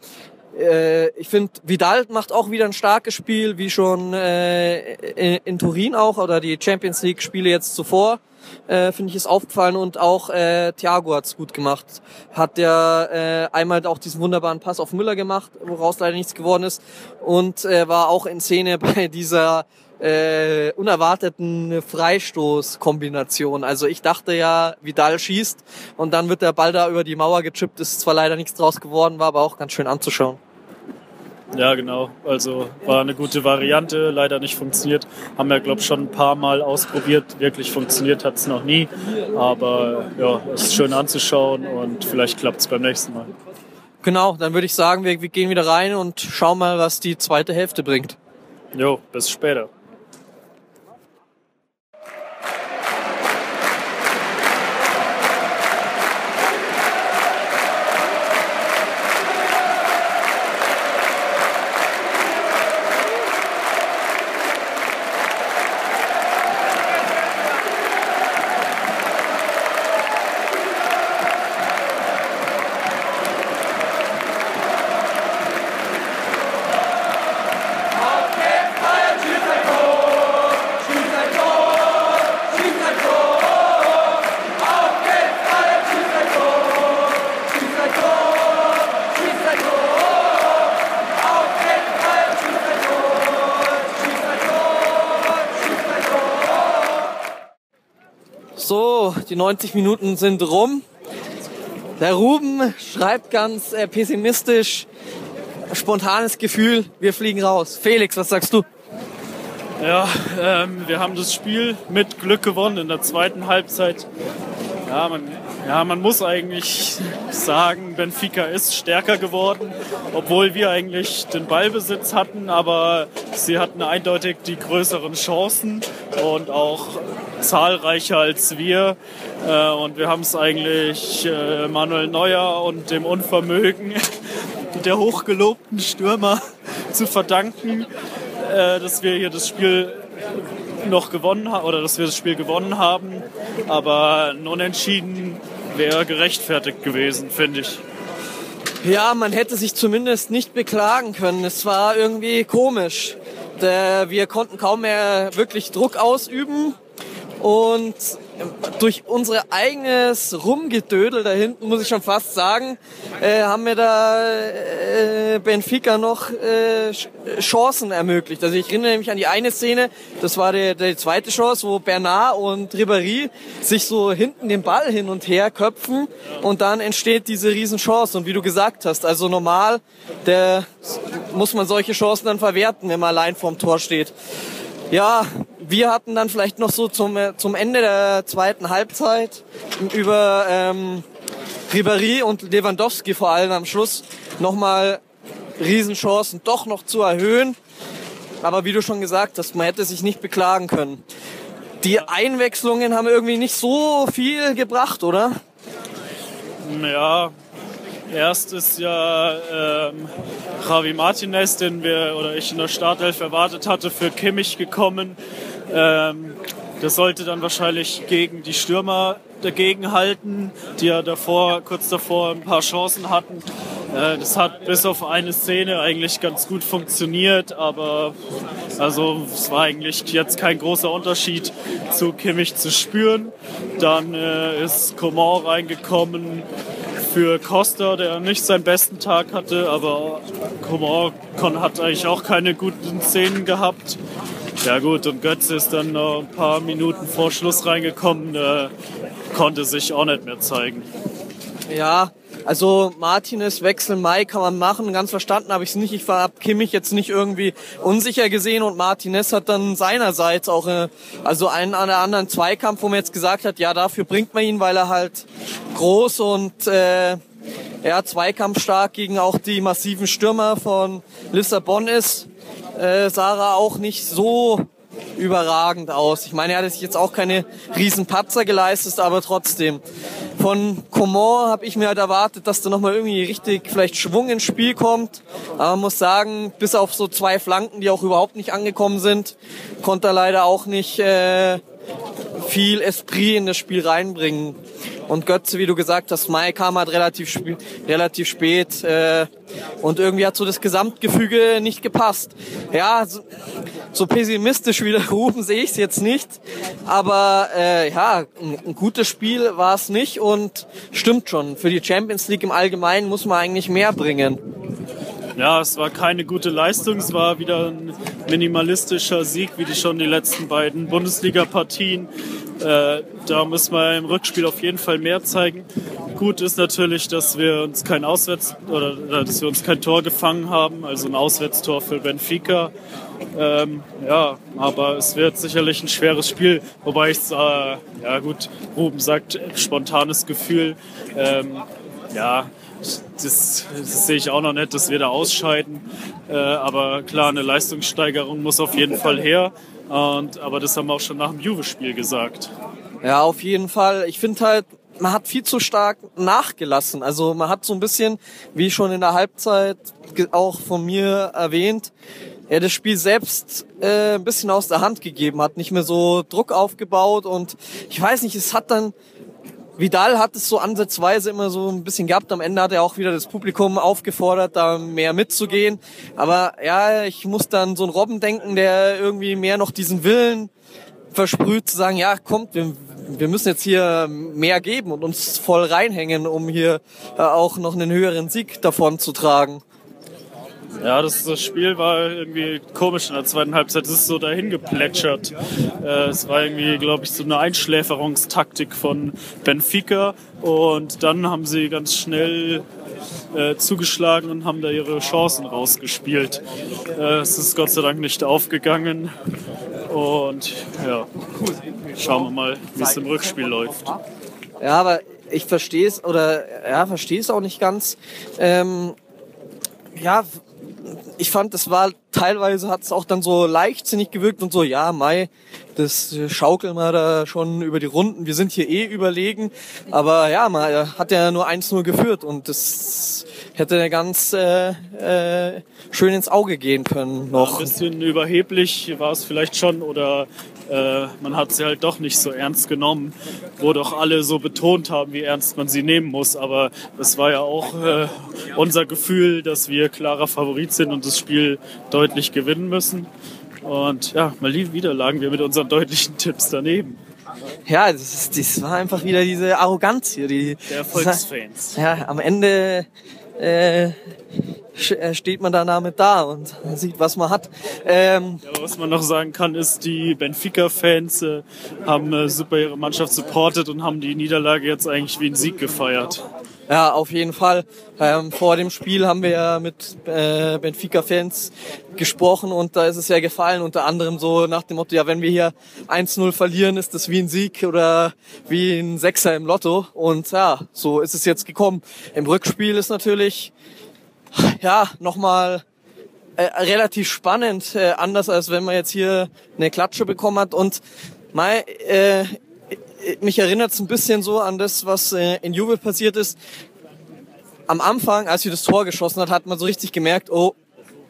äh, ich finde, Vidal macht auch wieder ein starkes Spiel, wie schon äh, in, in Turin auch oder die Champions League Spiele jetzt zuvor. Äh, finde ich ist aufgefallen und auch äh, Thiago hat's gut gemacht. Hat ja äh, einmal auch diesen wunderbaren Pass auf Müller gemacht, woraus leider nichts geworden ist und äh, war auch in Szene bei dieser äh, unerwarteten Freistoßkombination. Also ich dachte ja, Vidal schießt und dann wird der Ball da über die Mauer gechippt. Ist zwar leider nichts draus geworden, war aber auch ganz schön anzuschauen. Ja, genau. Also war eine gute Variante, leider nicht funktioniert. Haben wir, glaube ich, schon ein paar Mal ausprobiert. Wirklich funktioniert hat es noch nie. Aber ja, es ist schön anzuschauen und vielleicht klappt es beim nächsten Mal. Genau, dann würde ich sagen, wir, wir gehen wieder rein und schauen mal, was die zweite Hälfte bringt. Jo, bis später. Die 90 Minuten sind rum. Der Ruben schreibt ganz äh, pessimistisch, spontanes Gefühl, wir fliegen raus. Felix, was sagst du? Ja, ähm, wir haben das Spiel mit Glück gewonnen in der zweiten Halbzeit. Ja, man, ja, man muss eigentlich sagen, Benfica ist stärker geworden, obwohl wir eigentlich den Ballbesitz hatten, aber sie hatten eindeutig die größeren Chancen und auch zahlreicher als wir. Äh, und wir haben es eigentlich äh, Manuel Neuer und dem Unvermögen der hochgelobten Stürmer zu verdanken, äh, dass wir hier das Spiel noch gewonnen haben oder dass wir das Spiel gewonnen haben. Aber ein Unentschieden wäre gerechtfertigt gewesen, finde ich. Ja, man hätte sich zumindest nicht beklagen können. Es war irgendwie komisch. Wir konnten kaum mehr wirklich Druck ausüben. Und durch unser eigenes Rumgedödel da hinten, muss ich schon fast sagen, äh, haben wir da äh, Benfica noch äh, Chancen ermöglicht. Also ich erinnere mich an die eine Szene, das war die, die zweite Chance, wo Bernard und Ribéry sich so hinten den Ball hin und her köpfen und dann entsteht diese Riesenchance. Und wie du gesagt hast, also normal, der muss man solche Chancen dann verwerten, wenn man allein vorm Tor steht. Ja, wir hatten dann vielleicht noch so zum, zum Ende der zweiten Halbzeit über ähm, Ribéry und Lewandowski vor allem am Schluss nochmal Riesenchancen doch noch zu erhöhen. Aber wie du schon gesagt hast, man hätte sich nicht beklagen können. Die Einwechslungen haben irgendwie nicht so viel gebracht, oder? Ja, erst ist ja ähm, Javi Martinez, den wir oder ich in der Startelf erwartet hatte, für Kimmich gekommen. Ähm, das sollte dann wahrscheinlich gegen die Stürmer dagegen halten, die ja davor, kurz davor ein paar Chancen hatten. Äh, das hat bis auf eine Szene eigentlich ganz gut funktioniert, aber also es war eigentlich jetzt kein großer Unterschied zu Kimmich zu spüren. Dann äh, ist Coman reingekommen für Costa, der nicht seinen besten Tag hatte, aber Coman hat eigentlich auch keine guten Szenen gehabt. Ja gut, und Götze ist dann noch ein paar Minuten vor Schluss reingekommen, äh, konnte sich auch nicht mehr zeigen. Ja, also Martinez Wechsel Mai kann man machen, ganz verstanden habe ich es nicht. Ich war Kimmich jetzt nicht irgendwie unsicher gesehen und Martinez hat dann seinerseits auch äh, also einen an der anderen Zweikampf, wo man jetzt gesagt hat, ja dafür bringt man ihn, weil er halt groß und äh, ja, zweikampfstark gegen auch die massiven Stürmer von Lissabon ist äh, Sarah auch nicht so überragend aus. Ich meine, er hat sich jetzt auch keine riesen Patzer geleistet, aber trotzdem. Von Coman habe ich mir halt erwartet, dass da nochmal irgendwie richtig vielleicht Schwung ins Spiel kommt. Aber man muss sagen, bis auf so zwei Flanken, die auch überhaupt nicht angekommen sind, konnte er leider auch nicht äh, viel Esprit in das Spiel reinbringen. Und Götze, wie du gesagt hast, Mai kam halt relativ, relativ spät äh, und irgendwie hat so das Gesamtgefüge nicht gepasst. Ja, so, so pessimistisch wie der Ruben sehe ich es jetzt nicht, aber äh, ja, ein, ein gutes Spiel war es nicht und stimmt schon. Für die Champions League im Allgemeinen muss man eigentlich mehr bringen. Ja, es war keine gute Leistung. Es war wieder ein minimalistischer Sieg, wie die schon die letzten beiden Bundesliga-Partien. Äh, da müssen wir im Rückspiel auf jeden Fall mehr zeigen. Gut ist natürlich, dass wir uns kein Auswärts oder, dass wir uns kein Tor gefangen haben, also ein Auswärtstor für Benfica. Ähm, ja, aber es wird sicherlich ein schweres Spiel, wobei ich äh, ja gut, Ruben sagt, spontanes Gefühl. Ähm, ja, das, das, sehe ich auch noch nicht, dass wir da ausscheiden. Äh, aber klar, eine Leistungssteigerung muss auf jeden Fall her. Und, aber das haben wir auch schon nach dem Juve-Spiel gesagt. Ja, auf jeden Fall. Ich finde halt, man hat viel zu stark nachgelassen. Also man hat so ein bisschen, wie schon in der Halbzeit auch von mir erwähnt, er das Spiel selbst äh, ein bisschen aus der Hand gegeben hat, nicht mehr so Druck aufgebaut und ich weiß nicht, es hat dann Vidal hat es so ansatzweise immer so ein bisschen gehabt. Am Ende hat er auch wieder das Publikum aufgefordert, da mehr mitzugehen. Aber ja, ich muss dann so einen Robben denken, der irgendwie mehr noch diesen Willen versprüht, zu sagen, ja, kommt, wir, wir müssen jetzt hier mehr geben und uns voll reinhängen, um hier äh, auch noch einen höheren Sieg davon zu tragen. Ja, das, das Spiel war irgendwie komisch in der zweiten Halbzeit. Es ist so dahin geplätschert. Äh, es war irgendwie, glaube ich, so eine Einschläferungstaktik von Benfica. Und dann haben sie ganz schnell äh, zugeschlagen und haben da ihre Chancen rausgespielt. Äh, es ist Gott sei Dank nicht aufgegangen. Und ja, schauen wir mal, wie es im Rückspiel läuft. Ja, aber ich verstehe es oder ja, verstehe es auch nicht ganz. Ähm, ja, ich fand, es war teilweise hat es auch dann so leichtsinnig gewirkt und so, ja, Mai, das schaukeln wir da schon über die Runden. Wir sind hier eh überlegen. Aber ja, man hat ja nur 1-0 geführt und das hätte ganz äh, äh, schön ins Auge gehen können noch. Ja, ein bisschen überheblich war es vielleicht schon oder äh, man hat sie halt doch nicht so ernst genommen, wo doch alle so betont haben, wie ernst man sie nehmen muss. Aber es war ja auch äh, unser Gefühl, dass wir klarer Favorit sind und das Spiel deutlich gewinnen müssen. Und ja, mal wieder lagen wir mit unseren deutlichen Tipps daneben. ja, das, ist, das war einfach wieder diese Arroganz hier. Die, Der Volksfans. Ja, am Ende äh, steht man da damit da und sieht, was man hat. Ähm, Ja, was man noch sagen kann, ist, die Benfica-Fans äh, haben äh, super ihre Mannschaft supportet und haben die Niederlage jetzt eigentlich wie einen Sieg gefeiert. Ja, auf jeden Fall. Ähm, vor dem Spiel haben wir ja mit äh, Benfica-Fans gesprochen und da ist es ja gefallen, unter anderem so nach dem Motto, ja, wenn wir hier 1-0 verlieren, ist das wie ein Sieg oder wie ein Sechser im Lotto. Und ja, so ist es jetzt gekommen. Im Rückspiel ist natürlich, ja, nochmal äh, relativ spannend, äh, anders als wenn man jetzt hier eine Klatsche bekommen hat. Und mal, äh, mich erinnert es ein bisschen so an das, was äh, in Juve passiert ist. Am Anfang, als wir das Tor geschossen hat, hat man so richtig gemerkt, oh,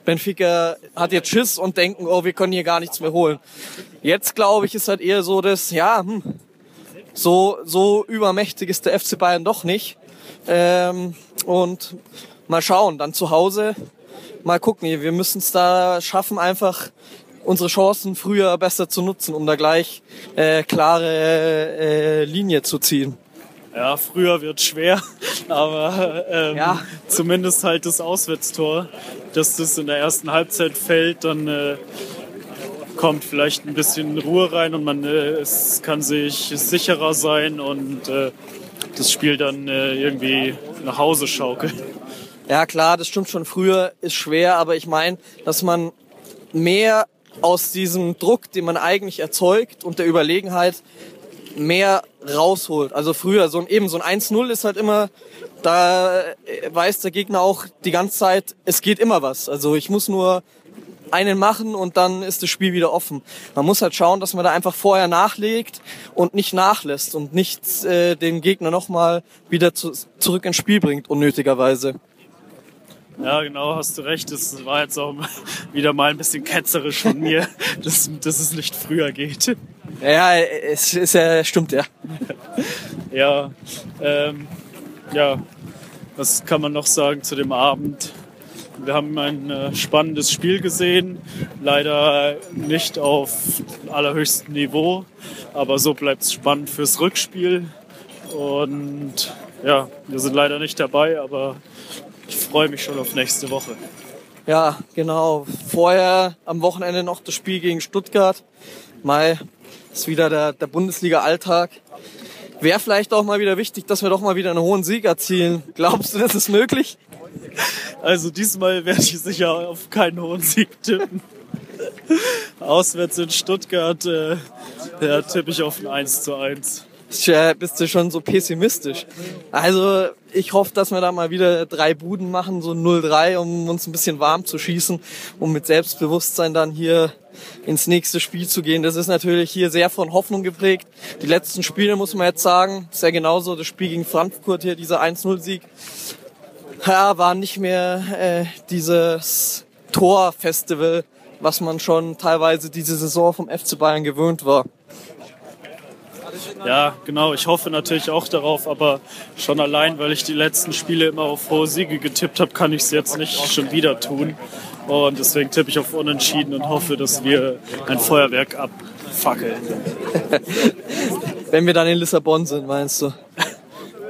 Benfica hat jetzt Schiss und denken, oh, wir können hier gar nichts mehr holen. Jetzt glaube ich, ist halt eher so, dass, ja, hm, so, so übermächtig ist der FC Bayern doch nicht. Ähm, und mal schauen, dann zu Hause, mal gucken. Wir müssen es da schaffen, einfach unsere Chancen früher besser zu nutzen, um da gleich äh, klare äh, Linie zu ziehen. Ja, früher wird schwer, aber ähm, Ja. zumindest halt das Auswärtstor, dass das in der ersten Halbzeit fällt, dann äh, kommt vielleicht ein bisschen Ruhe rein und man äh, es kann sich sicherer sein und äh, das Spiel dann äh, irgendwie nach Hause schaukeln. Ja klar, das stimmt schon. Früher ist schwer, aber ich meine, dass man mehr aus diesem Druck, den man eigentlich erzeugt und der Überlegenheit mehr rausholt. Also früher, so ein, eben so ein 1-0 ist halt immer, da äh, weiß der Gegner auch die ganze Zeit, es geht immer was. Also ich muss nur einen machen und dann ist das Spiel wieder offen. Man muss halt schauen, dass man da einfach vorher nachlegt und nicht nachlässt und nicht äh, den Gegner nochmal wieder zu, zurück ins Spiel bringt, unnötigerweise. Ja, genau, hast du recht. Das war jetzt auch wieder mal ein bisschen ketzerisch von mir, dass, dass es nicht früher geht. Ja, es ist ja, stimmt ja. Ja, ähm, ja, was kann man noch sagen zu dem Abend? Wir haben ein äh, spannendes Spiel gesehen, leider nicht auf allerhöchstem Niveau, aber so bleibt es spannend fürs Rückspiel. Und ja, wir sind leider nicht dabei, aber freue mich schon auf nächste Woche. Ja, genau. Vorher am Wochenende noch das Spiel gegen Stuttgart. Mai ist wieder der, der Bundesliga-Alltag. Wäre vielleicht auch mal wieder wichtig, dass wir doch mal wieder einen hohen Sieg erzielen. Glaubst du, das ist möglich? Also diesmal werde ich sicher auf keinen hohen Sieg tippen. Auswärts in Stuttgart, äh, da tippe ich auf ein 1 zu 1. Tja, bist du schon so pessimistisch. Also ich hoffe, dass wir da mal wieder drei Buden machen, so 0-3, um uns ein bisschen warm zu schießen, um mit Selbstbewusstsein dann hier ins nächste Spiel zu gehen. Das ist natürlich hier sehr von Hoffnung geprägt. Die letzten Spiele, muss man jetzt sagen, ist ja genauso das Spiel gegen Frankfurt hier, dieser 1-0-Sieg. Ja, war nicht mehr äh, dieses Torfestival, was man schon teilweise diese Saison vom FC Bayern gewöhnt war. Ja, genau, ich hoffe natürlich auch darauf, aber schon allein, weil ich die letzten Spiele immer auf hohe Siege getippt habe, kann ich es jetzt nicht schon wieder tun. Und deswegen tippe ich auf Unentschieden und hoffe, dass wir ein Feuerwerk abfackeln. Wenn wir dann in Lissabon sind, meinst du?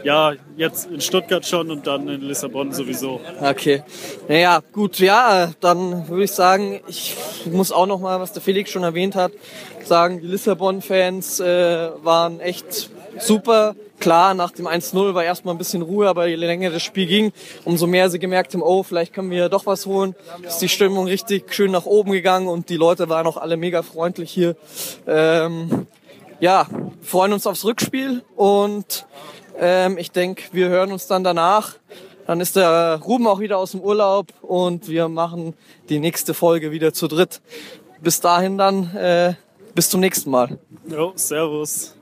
Ja, jetzt in Stuttgart schon und dann in Lissabon sowieso. Okay. Naja, gut, ja, dann würde ich sagen, ich muss auch noch mal, was der Felix schon erwähnt hat, sagen, die Lissabon-Fans äh, waren echt super. Klar, nach dem 1-0 war erstmal ein bisschen Ruhe, aber je länger das Spiel ging, umso mehr sie gemerkt haben, oh, vielleicht können wir doch was holen. Ist die Stimmung richtig schön nach oben gegangen und die Leute waren auch alle mega freundlich hier. Ähm, ja, freuen uns aufs Rückspiel und ähm, ich denke, wir hören uns dann danach. Dann ist der Ruben auch wieder aus dem Urlaub und wir machen die nächste Folge wieder zu dritt. Bis dahin dann, äh, bis zum nächsten Mal. Jo, servus.